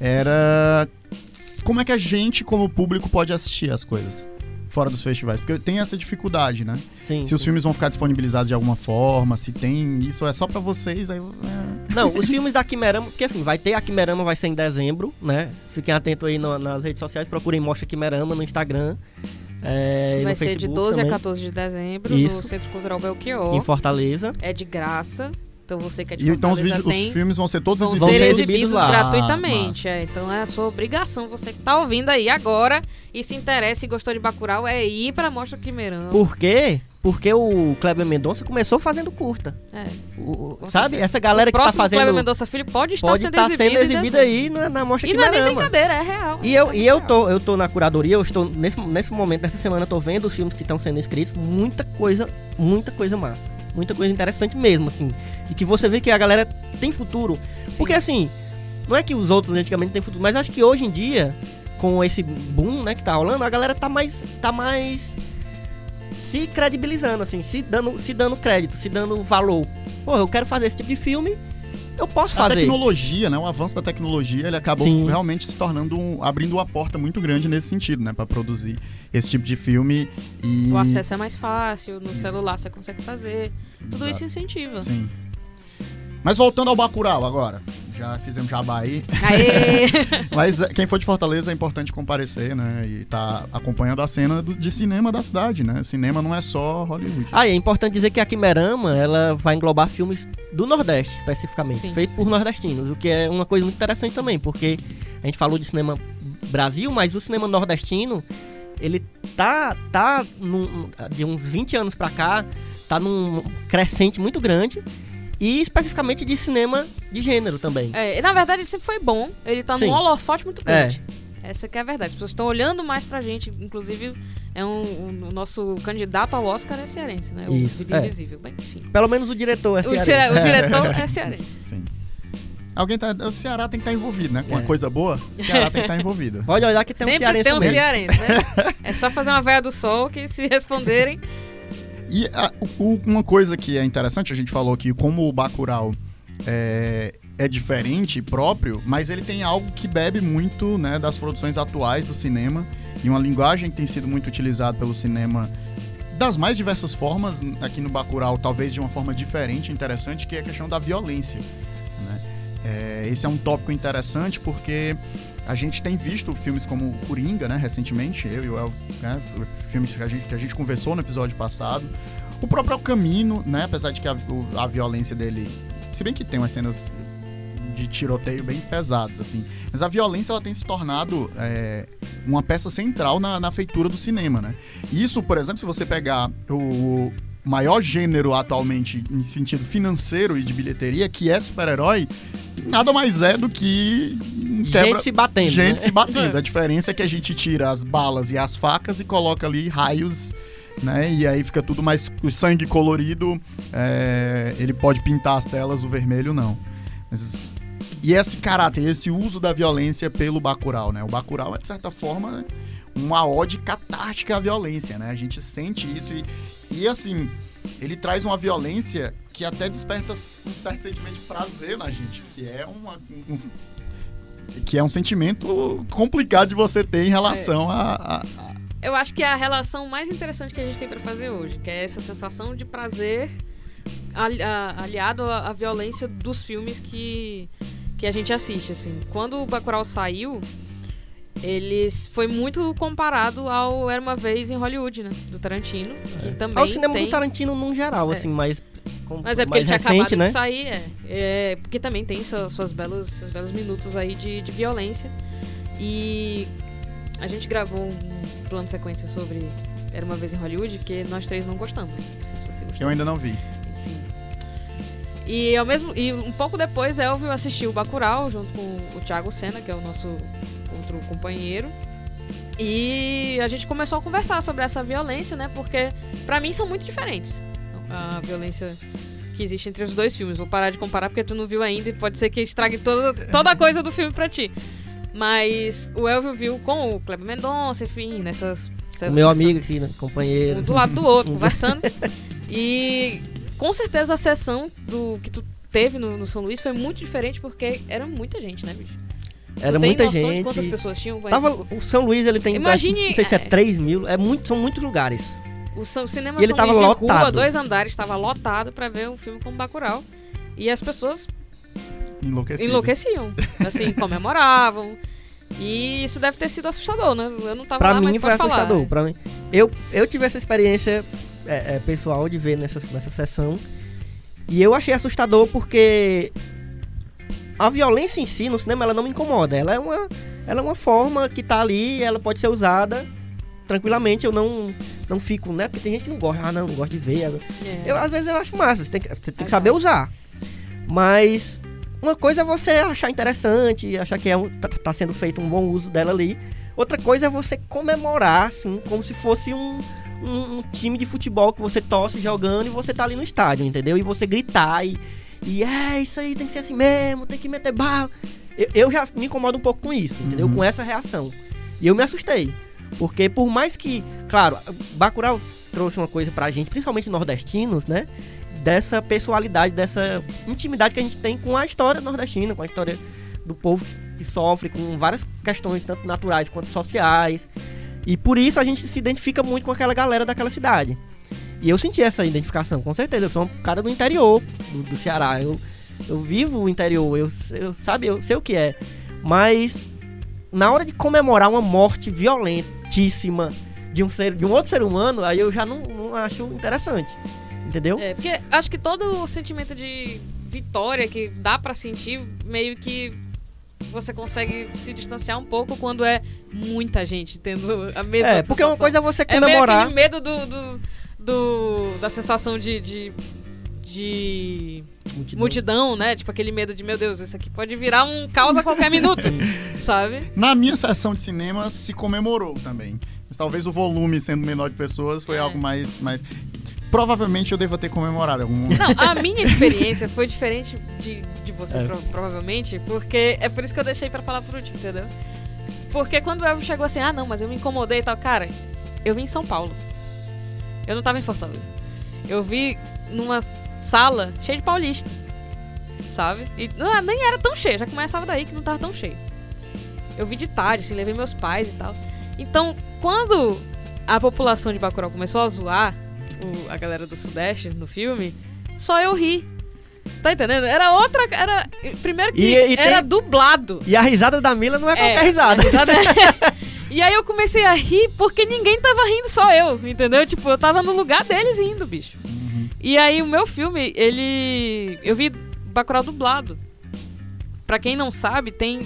Era... Como é que a gente, como público, pode assistir as coisas? Fora dos festivais. Porque tem essa dificuldade, né? Sim. Se os filmes vão ficar disponibilizados de alguma forma, se tem... Isso é só pra vocês, aí... é. Não, os filmes da Quimerama, porque assim, vai ter a Quimerama, vai ser em dezembro, né? Fiquem atentos aí no- nas redes sociais, procurem Mostra Quimerama no Instagram. é, e Vai no ser de Facebook 12 também, a 14 de dezembro Isso. no Centro Cultural Em Belchior. Fortaleza. É de graça. Então você que é de E então os, vídeos, tem... os filmes vão ser todos vão vão ser exibidos, exibidos lá. gratuitamente. Ah, é. Então é a sua obrigação, você que tá ouvindo aí agora e se interessa e gostou de Bacurau, é ir pra Mostra Quimerão. Por quê? Porque o Kleber Mendonça começou fazendo curta. É. O- o- sabe? certeza. Essa galera o que tá próximo Cleber fazendo. Mendonça Filho pode estar Pode sendo estar exibido, sendo exibido aí na, na Mostra E não é nem brincadeira, é real. E eu, É e eu, tô, eu tô na curadoria, eu estou nesse, nesse momento, nessa semana, eu tô vendo os filmes que estão sendo escritos, muita coisa, muita coisa massa. Muita coisa interessante mesmo, assim. E que você vê que a galera tem futuro. Porque assim, não é que os outros antigamente têm futuro, mas acho que hoje em dia, com esse boom, né, que tá rolando, a galera tá mais. tá mais se credibilizando, assim, se dando, se dando crédito, se dando valor. Pô, eu quero fazer esse tipo de filme, eu posso A fazer. tecnologia, né? O avanço da tecnologia, ele acabou Sim. realmente se tornando um, abrindo uma porta muito grande nesse sentido, né, Pra produzir esse tipo de filme e O acesso é mais fácil, no celular você consegue fazer. Tudo isso incentiva. Sim. Mas voltando ao Bacurau agora. Já fizemos jabá aí. Aê! Mas é, quem for de Fortaleza é importante comparecer, né? E tá acompanhando a cena do- de cinema da cidade, né? Cinema não é só Hollywood. Ah, é importante dizer que a Quimerama, ela vai englobar filmes do Nordeste, especificamente, Sim, feitos por nordestinos, o que é uma coisa muito interessante também, porque a gente falou de cinema Brasil, mas o cinema nordestino, ele tá, tá num- de uns 20 anos pra cá, tá num crescente muito grande, E especificamente de cinema de gênero também. É, na verdade, ele sempre foi bom. Ele tá Sim. num holofote muito grande. Essa que é a verdade. As pessoas estão olhando mais pra gente. Inclusive, é um, um- o nosso candidato ao Oscar é cearense, né? O Isso, Vida é. Invisível. Bem, enfim. Pelo menos o diretor é O, cearense. dire- o diretor é cearense. Sim. Alguém tá. O Ceará tem que estar envolvido, né? Com uma É. coisa boa, o Ceará tem que estar envolvido. Pode olhar que tem um Sempre cearense tem um mesmo. cearense, né? É só fazer uma veia do sol que se responderem. E a- o- uma coisa que é interessante, a gente falou que como o Bacurau é, é diferente, próprio, mas ele tem algo que bebe muito né, das produções atuais do cinema e uma linguagem que tem sido muito utilizada pelo cinema das mais diversas formas, aqui no Bacurau, talvez de uma forma diferente, interessante, que é a questão da violência. né? É, esse é um tópico interessante porque a gente tem visto filmes como Coringa, né, recentemente, eu e o El, né, filmes que a, gente, que a gente conversou no episódio passado. O próprio Camino, né, apesar de que a, a violência dele, se bem que tem umas cenas de tiroteio bem pesadas, assim, mas a violência ela tem se tornado é, uma peça central na, na feitura do cinema, né? Isso, por exemplo, se você pegar o maior gênero atualmente em sentido financeiro e de bilheteria, que é super-herói, nada mais é do que quebra- Gente se batendo. gente né? se batendo. A diferença é que a gente tira as balas e as facas e coloca ali raios, né? E aí fica tudo mais. O sangue colorido, é, ele pode pintar as telas, o vermelho não. Mas- e esse caráter, esse uso da violência pelo Bacurau, né? O Bacurau é, de certa forma, uma ode catártica à violência, né? A gente sente isso e, e assim, ele traz uma violência que até desperta um certo sentimento de prazer na gente, que é uma, um, que é um sentimento complicado de você ter em relação a, a- a- Eu acho que é a relação mais interessante que a gente tem pra fazer hoje, que é essa sensação de prazer ali- a- aliado à, à violência dos filmes que, que a gente assiste, assim. Quando o Bacurau saiu, eles foi muito comparado ao Era Uma Vez em Hollywood, né? Do Tarantino, que também Ao cinema tem... do Tarantino num geral, É. assim, mais. Com- Mas é porque mais ele tinha recente, acabado né? de sair, é. é. Porque também tem seus, suas belos, seus belos minutos aí de, de violência. E a gente gravou um plano de sequência sobre Era Uma Vez em Hollywood, que nós três não gostamos. Não sei se você que gostou. eu ainda não vi. Enfim. E, ao mesmo, e um pouco depois, Elvio assistiu o Bacurau, junto com o Thiago Senna, que é o nosso outro companheiro. E a gente começou a conversar sobre essa violência, né? Porque, pra mim, são muito diferentes. A violência que existe entre os dois filmes. Vou parar de comparar porque tu não viu ainda e pode ser que estrague toda, toda a coisa do filme pra ti. Mas o Elvio viu com o Kleber Mendonça, enfim, nessas... O meu amigo aqui, né? Companheiro. um do lado do outro, conversando. E com certeza a sessão do que tu teve no, no São Luís foi muito diferente porque era muita gente, né, bicho? Era muita noção de quantas gente. pessoas tinham? Mas Tava, o São Luís, ele tem. Imagine- Não sei se é é. 3 mil. É muito, são muitos lugares. O cinema E ele tava de rua, lotado. dois andares, estava lotado pra ver um filme como Bacurau. E as pessoas enlouqueciam, assim, comemoravam. E isso deve ter sido assustador, né? Eu não tava Pra lá, mim foi falar. assustador. Pra mim. Eu, eu tive essa experiência é, é, pessoal de ver nessa, nessa sessão. E eu achei assustador porque a violência em si no cinema ela não me incomoda. Ela é uma, ela é uma forma que tá ali, ela pode ser usada tranquilamente. Eu não, não fico, né? Porque tem gente que não gosta, ah, não, não gosto de ver. É. Eu, às vezes eu acho massa, você tem que, você tem que saber usar. Mas uma coisa é você achar interessante, achar que é um, tá, tá sendo feito um bom uso dela ali. Outra coisa é você comemorar, assim, como se fosse um, um, um time de futebol que você torce jogando e você tá ali no estádio, entendeu? E você gritar e, e é, isso aí tem que ser assim mesmo, tem que meter bala. Eu, eu já me incomodo um pouco com isso, entendeu? Uhum. Com essa reação. E eu me assustei. Porque por mais que, claro, Bacurau trouxe uma coisa pra gente, principalmente nordestinos, né? Dessa pessoalidade, dessa intimidade que a gente tem com a história nordestina, com a história do povo que, sofre com várias questões, tanto naturais quanto sociais. E por isso a gente se identifica muito com aquela galera daquela cidade. E eu senti essa identificação, com certeza. Eu sou um cara do interior do, do Ceará. Eu, eu vivo o interior, eu, eu sabe, eu sei o que é. Mas na hora de comemorar uma morte violentíssima de um ser, de um outro ser humano, aí eu já não, não acho interessante. Entendeu? É, porque acho que todo o sentimento de vitória que dá pra sentir, meio que você consegue se distanciar um pouco quando é muita gente tendo a mesma É, porque uma coisa é você É meio comemorar. medo do, do, do- da sensação de, de, de Multidão. multidão, né? Tipo aquele medo de, meu Deus, isso aqui pode virar um caos a qualquer minuto, sabe? Na minha sessão de cinema se comemorou também. Mas talvez o volume sendo menor de pessoas foi É. algo mais, mais. Provavelmente eu devo ter comemorado algum. Não, a minha experiência foi diferente de, de você, É. pro- provavelmente, porque é por isso que eu deixei pra falar por último, entendeu? Porque quando o Elvio chegou assim, ah não, mas eu me incomodei e tal, cara, eu vim em São Paulo. Eu não tava em Fortaleza. Eu vi numa sala cheia de paulista, sabe? E não, nem era tão cheio, já começava daí que não tava tão cheio. Eu vi de tarde, assim, levei meus pais e tal. Então, quando a população de Bacurau começou a zoar o- a galera do Sudeste no filme, só eu ri. Tá entendendo? Era outra. Era, primeiro que E- e tem- era dublado. E a risada da Mila não é qualquer É, risada. a risada é- e aí eu comecei a rir porque ninguém tava rindo, só eu, entendeu? Tipo, eu tava no lugar deles rindo, bicho. E aí o meu filme, ele. Eu vi Bacurau dublado. Pra quem não sabe, tem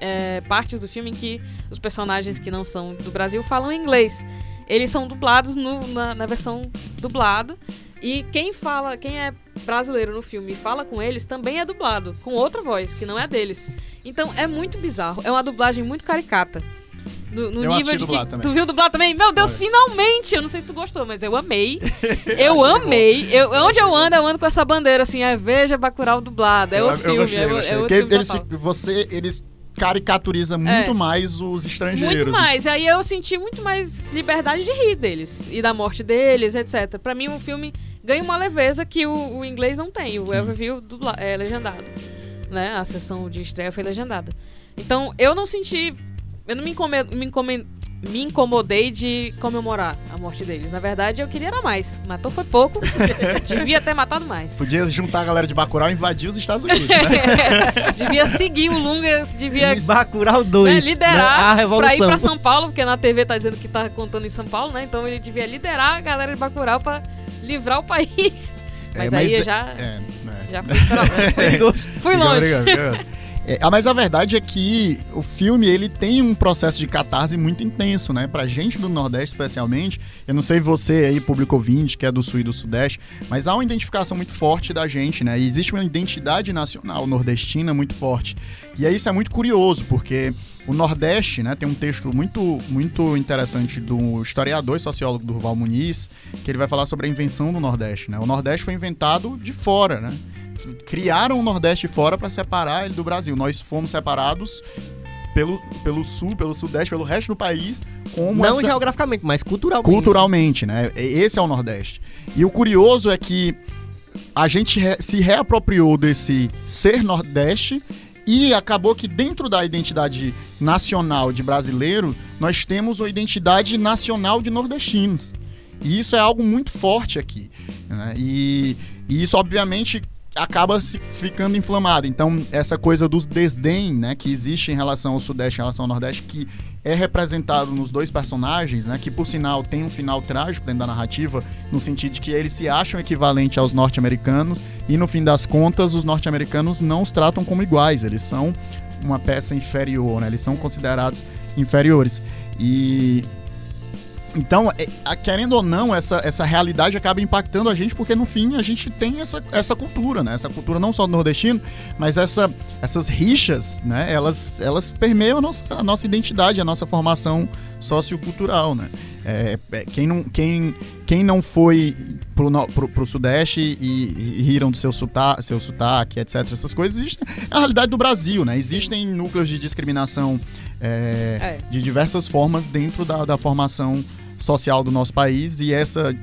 é, partes do filme em que os personagens que não são do Brasil falam inglês. Eles são dublados no- na, na versão dublada. E quem fala, quem é brasileiro no filme e fala com eles também é dublado, com outra voz, que não é deles. Então é muito bizarro. É uma dublagem muito caricata. No, no Eu nível assisti de dublado que, também. Tu viu dublado também? Meu Deus, finalmente! Eu não sei se tu gostou, mas eu amei. Eu amei. Eu, onde eu ando, eu ando com essa bandeira assim, é veja Bacurau dublado. É Eu- outro eu filme, gostei, é, eu é outro filme eles, você, eles caricaturiza muito É. mais os estrangeiros. Muito mais. E aí eu senti muito mais liberdade de rir deles. E da morte deles, etc. Pra mim, o filme ganha uma leveza que o, o inglês não tem. O viu dubla, é, legendado. Né? A sessão de estreia foi legendada. Então, eu não senti... Eu não me, income, me, income- me incomodei de comemorar a morte deles. Na verdade, eu queria era mais. Matou foi pouco. Devia ter matado mais. Podia juntar a galera de Bacurau e invadir os Estados Unidos, né? devia seguir o Lunga, devia Bacurau 2. né, liderar né? a pra revolução. ir pra São Paulo, porque na TV tá dizendo que tá contando em São Paulo, né? Então ele devia liderar a galera de Bacurau pra livrar o país. Mas, É, aí eu é- já, é, é. já fui pra. Fui longe. obrigado, obrigado. É, ah, mas a verdade é que o filme ele tem um processo de catarse muito intenso, né? Pra gente do Nordeste, especialmente. Eu não sei você aí, público ouvinte, que é do Sul e do Sudeste, mas há uma identificação muito forte da gente, né? E existe uma identidade nacional nordestina muito forte. E aí isso é muito curioso, porque o Nordeste, né, tem um texto muito, muito interessante do historiador e sociólogo Durval Muniz, que ele vai falar sobre a invenção do Nordeste, né? O Nordeste foi inventado de fora, né? Criaram o Nordeste fora para separar ele do Brasil. Nós fomos separados pelo, pelo Sul, pelo Sudeste, pelo resto do país, como Não essa- geograficamente, mas culturalmente. culturalmente, né? Esse é o Nordeste. E o curioso é que a gente re- se reapropriou desse ser Nordeste e acabou que dentro da identidade nacional de brasileiro, nós temos a identidade nacional de nordestinos. E isso é algo muito forte aqui. né? E, e isso, obviamente, acaba se ficando inflamado. Então, essa coisa dos desdém né, que existe em relação ao Sudeste em relação ao Nordeste, que é representado nos dois personagens, né, que por sinal tem um final trágico dentro da narrativa, no sentido de que eles se acham equivalente aos norte-americanos e no fim das contas os norte-americanos não os tratam como iguais, eles são uma peça inferior, né? Eles são considerados inferiores. E então, é, querendo ou não, essa, essa realidade acaba impactando a gente, porque no fim a gente tem essa, essa cultura, né? Essa cultura não só do nordestino, mas essa, essas rixas, né? Elas, elas permeiam a nossa, a nossa identidade, a nossa formação sociocultural, né? É, é, quem, não, quem, quem não foi pro, pro, pro Sudeste e, e riram do seu, sota, seu sotaque, etc., essas coisas, existe é a realidade do Brasil, né? Existem núcleos de discriminação é, É. de diversas formas dentro da, da formação social do nosso país e essa,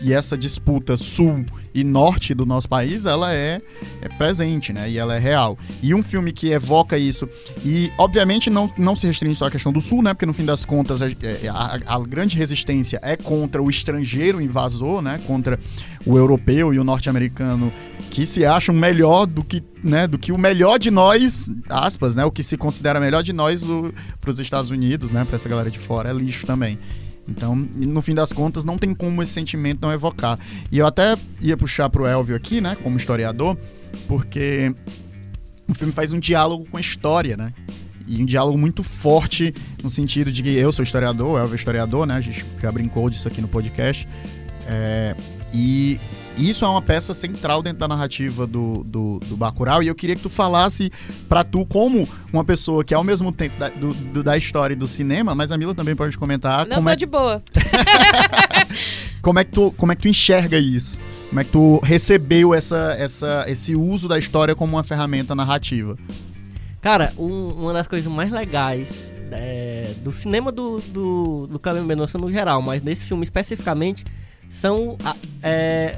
e essa disputa sul e norte do nosso país, ela é, é presente, né? E ela é real. E um filme que evoca isso, e obviamente não, não se restringe só à questão do sul, né? Porque no fim das contas a, é, a- a grande resistência é contra o estrangeiro invasor, né? Contra o europeu e o norte-americano que se acham melhor do que, né, do que o melhor de nós, aspas, né, o que se considera melhor de nós para os Estados Unidos, né, para essa galera de fora, é lixo também. Então, no fim das contas, não tem como esse sentimento não evocar. E eu até ia puxar pro Elvio aqui, né, como historiador, porque o filme faz um diálogo com a história, né? E um diálogo muito forte no sentido de que eu sou historiador, o Elvio é historiador, né? A gente já brincou disso aqui no podcast. É, e isso é uma peça central dentro da narrativa do, do, do Bacurau e eu queria que tu falasse pra tu como uma pessoa que ao mesmo tempo da, do, do- da história e do cinema, mas a Mila também pode comentar Não como tô é, de boa. como, é que tu, como é que tu enxerga isso. Como é que tu recebeu essa, essa, esse uso da história como uma ferramenta narrativa? Cara, um- uma das coisas mais legais é, do cinema do, do, do Cleber Mendonça no geral, mas nesse filme especificamente, são a, é,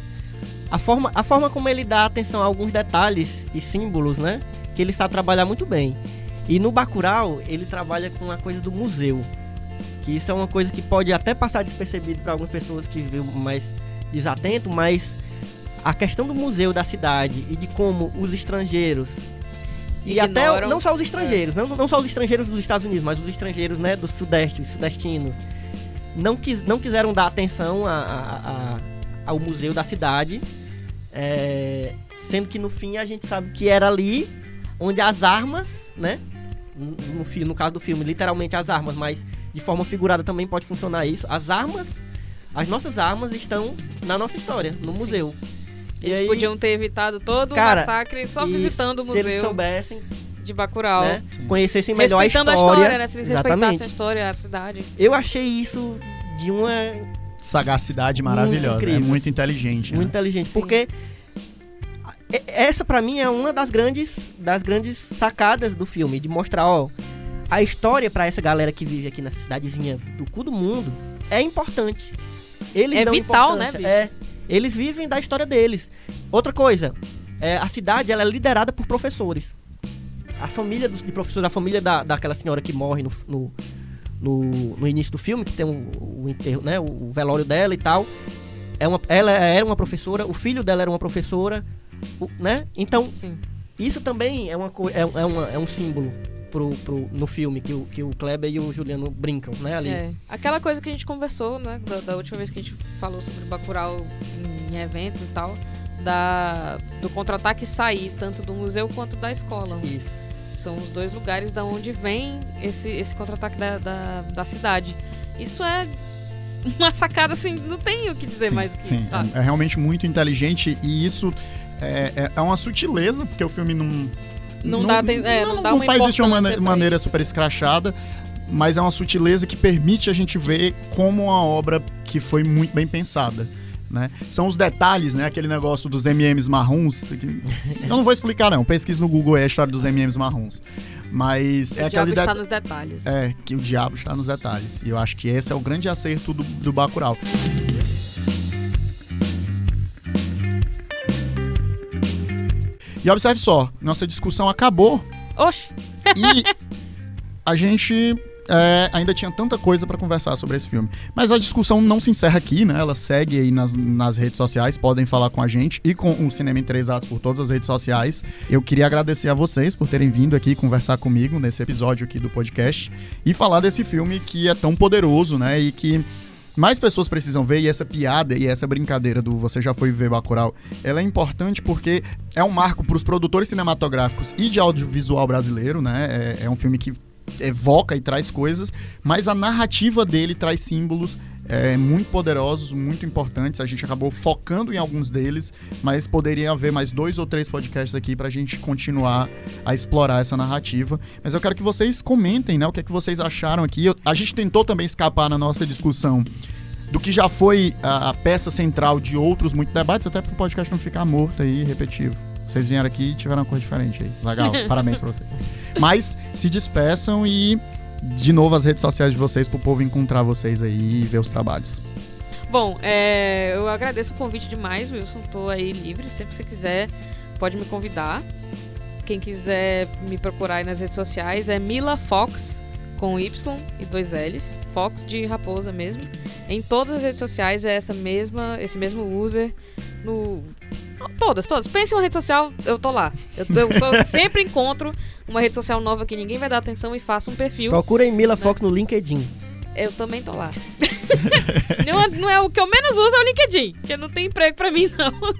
a, forma, a forma como ele dá atenção a alguns detalhes e símbolos, né? Que ele sabe trabalhar muito bem. E no Bacurau, ele trabalha com a coisa do museu. Que isso é uma coisa que pode até passar despercebido para algumas pessoas que vivem mais desatento, mas a questão do museu da cidade e de como os estrangeiros e até Ignoram. não só os estrangeiros, não, não só os estrangeiros dos Estados Unidos, mas os estrangeiros né, do Sudeste, os sudestinos, não, quis, não quiseram dar atenção a- a- a- ao museu da cidade, é, sendo que no fim a gente sabe que era ali onde as armas, né? No, no caso do filme, literalmente as armas, mas de forma figurada também pode funcionar isso. As armas, as nossas armas estão na nossa história, no museu. E Eles aí, podiam ter evitado todo o Cara, massacre só visitando o Se eles museu soubessem, de Bacurau. né, conhecessem melhor a história. a história, né? Se eles Exatamente. respeitassem a história, a cidade. Eu achei isso de uma Sagacidade maravilhosa, é incrível. muito inteligente. né? muito inteligente, Sim. porque essa pra mim é uma das grandes das grandes sacadas do filme, de mostrar, ó, a história pra essa galera que vive aqui nessa cidadezinha do cu do mundo é importante. Eles É dão vital, né, É, eles vivem da história deles. Outra coisa, é, a cidade ela é liderada por professores. A família dos, de professores, a família da, daquela senhora que morre no, no, no, no início do filme, que tem o, o enterro, né, o velório dela e tal. É uma, ela era uma professora, o filho dela era uma professora, o- né? Então, Sim. isso também é, uma, é, é, uma, é um símbolo pro, pro, no filme que o, que o Kleber e o Juliano brincam, né? Ali. É. Aquela coisa que a gente conversou, né? Da, da última vez que a gente falou sobre Bacurau em, em eventos e tal. Da, do contra-ataque sair, tanto do museu quanto da escola. Isso. São os dois lugares da onde vem esse, esse contra-ataque da, da, da cidade. Isso é uma sacada, assim, não tem o que dizer Sim, mais do que sim, isso, sabe? é, é realmente muito inteligente e isso é, é- é uma sutileza, porque o filme não. Não dá aten- é, não dá uma faz isso de uma importância mane- pra maneira super escrachada, mas é uma sutileza que permite a gente ver como uma obra que foi muito bem pensada. Né? São os detalhes, né? Aquele negócio dos MMs marrons. que- Eu não vou explicar, não. Pesquisa no Google aí a história dos MMs marrons. Mas é o aquele diabo está det- nos detalhes. É, que o diabo está nos detalhes. E eu acho que esse é o grande acerto do, do Bacurau. E observe só, nossa discussão acabou Oxe, e a gente é, ainda tinha tanta coisa pra conversar sobre esse filme. Mas a discussão não se encerra aqui, né? Ela segue aí nas, nas redes sociais, podem falar com a gente e com o Cinema em Três Atos por todas as redes sociais. Eu queria agradecer a vocês por terem vindo aqui conversar comigo nesse episódio aqui do podcast e falar desse filme que é tão poderoso, né? E que mais pessoas precisam ver e essa piada e essa brincadeira do você já foi ver Bacurau, ela é importante porque é um marco para os produtores cinematográficos e de audiovisual brasileiro, né? É, é um filme que evoca e traz coisas, mas a narrativa dele traz símbolos é, muito poderosos, muito importantes. A gente acabou focando em alguns deles, mas poderia haver mais dois ou três podcasts aqui para a gente continuar a explorar essa narrativa. Mas eu quero que vocês comentem, né? O que é que vocês acharam aqui. Eu- a gente tentou também escapar na nossa discussão do que já foi a, a peça central de outros muitos debates, até para o podcast não ficar morto aí, repetitivo. Vocês vieram aqui e tiveram uma coisa diferente aí. Legal, parabéns pra vocês. Mas se despeçam e, de novo, as redes sociais de vocês pro povo encontrar vocês aí e ver os trabalhos. Bom, é, eu agradeço o convite demais, Wilson. Tô aí livre. Sempre que você quiser, pode me convidar. Quem quiser me procurar aí nas redes sociais é Mila Fox, com Y e dois L's. Fox de raposa mesmo. Em todas as redes sociais é essa mesma, esse mesmo user. No, todas, todas. Pense em uma rede social, eu tô lá. Eu, eu sempre encontro uma rede social nova que ninguém vai dar atenção e faço um perfil. Procurem Mila Fox no LinkedIn. Eu também tô lá. não, é, não é o que eu menos uso é o LinkedIn, porque não tem emprego pra mim não.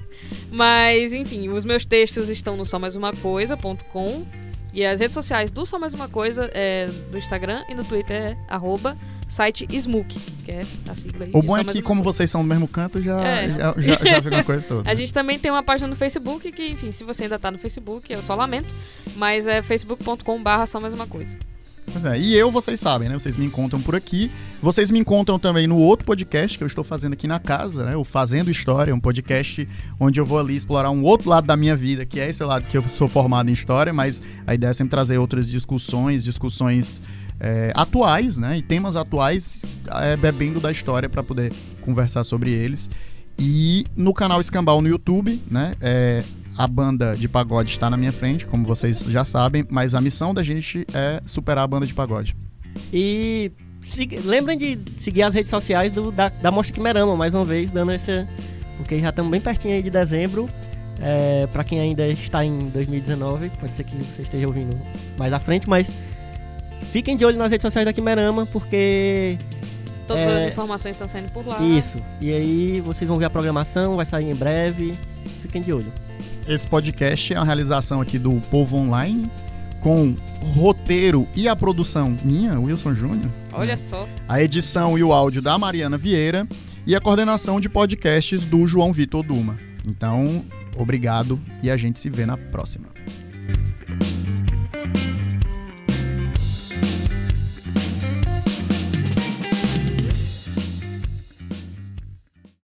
Mas enfim, os meus textos estão no só mais uma coisa.com E as redes sociais do Só Mais Uma Coisa é no Instagram e no Twitter é arroba site Smook, que é a sigla aí. O bom é que, como vocês são do mesmo canto, já, É. já, já, já fica a coisa toda. A gente também tem uma página no Facebook que, enfim, se você ainda tá no Facebook, eu só lamento, mas é facebook.com barra só mais uma coisa. Pois é, e eu, vocês sabem, né? Vocês me encontram por aqui. Vocês me encontram também no outro podcast que eu estou fazendo aqui na casa, né? O Fazendo História, um podcast onde eu vou ali explorar um outro lado da minha vida, que é esse lado que eu sou formado em história, mas a ideia é sempre trazer outras discussões, discussões é, atuais, né? E temas atuais, é, bebendo da história para poder conversar sobre eles. E no canal Escambau no YouTube, né? É, a banda de pagode está na minha frente, como vocês já sabem, mas a missão da gente é superar a banda de pagode. E sig- lembrem de seguir as redes sociais do, da, da Mostra Quimerama, mais uma vez, dando esse. Porque já estamos bem pertinho aí de dezembro. É, para quem ainda está em 2019, pode ser que você esteja ouvindo mais à frente, mas fiquem de olho nas redes sociais da Quimerama, porque Todas É. as informações estão saindo por lá. isso. E aí vocês vão ver a programação, vai sair em breve. Fiquem de olho. Esse podcast é uma realização aqui do Povo Online, com roteiro e a produção minha, Wilson Júnior. Olha só. A edição e o áudio da Mariana Vieira e a coordenação de podcasts do João Vitor Duma. Então, obrigado e a gente se vê na próxima.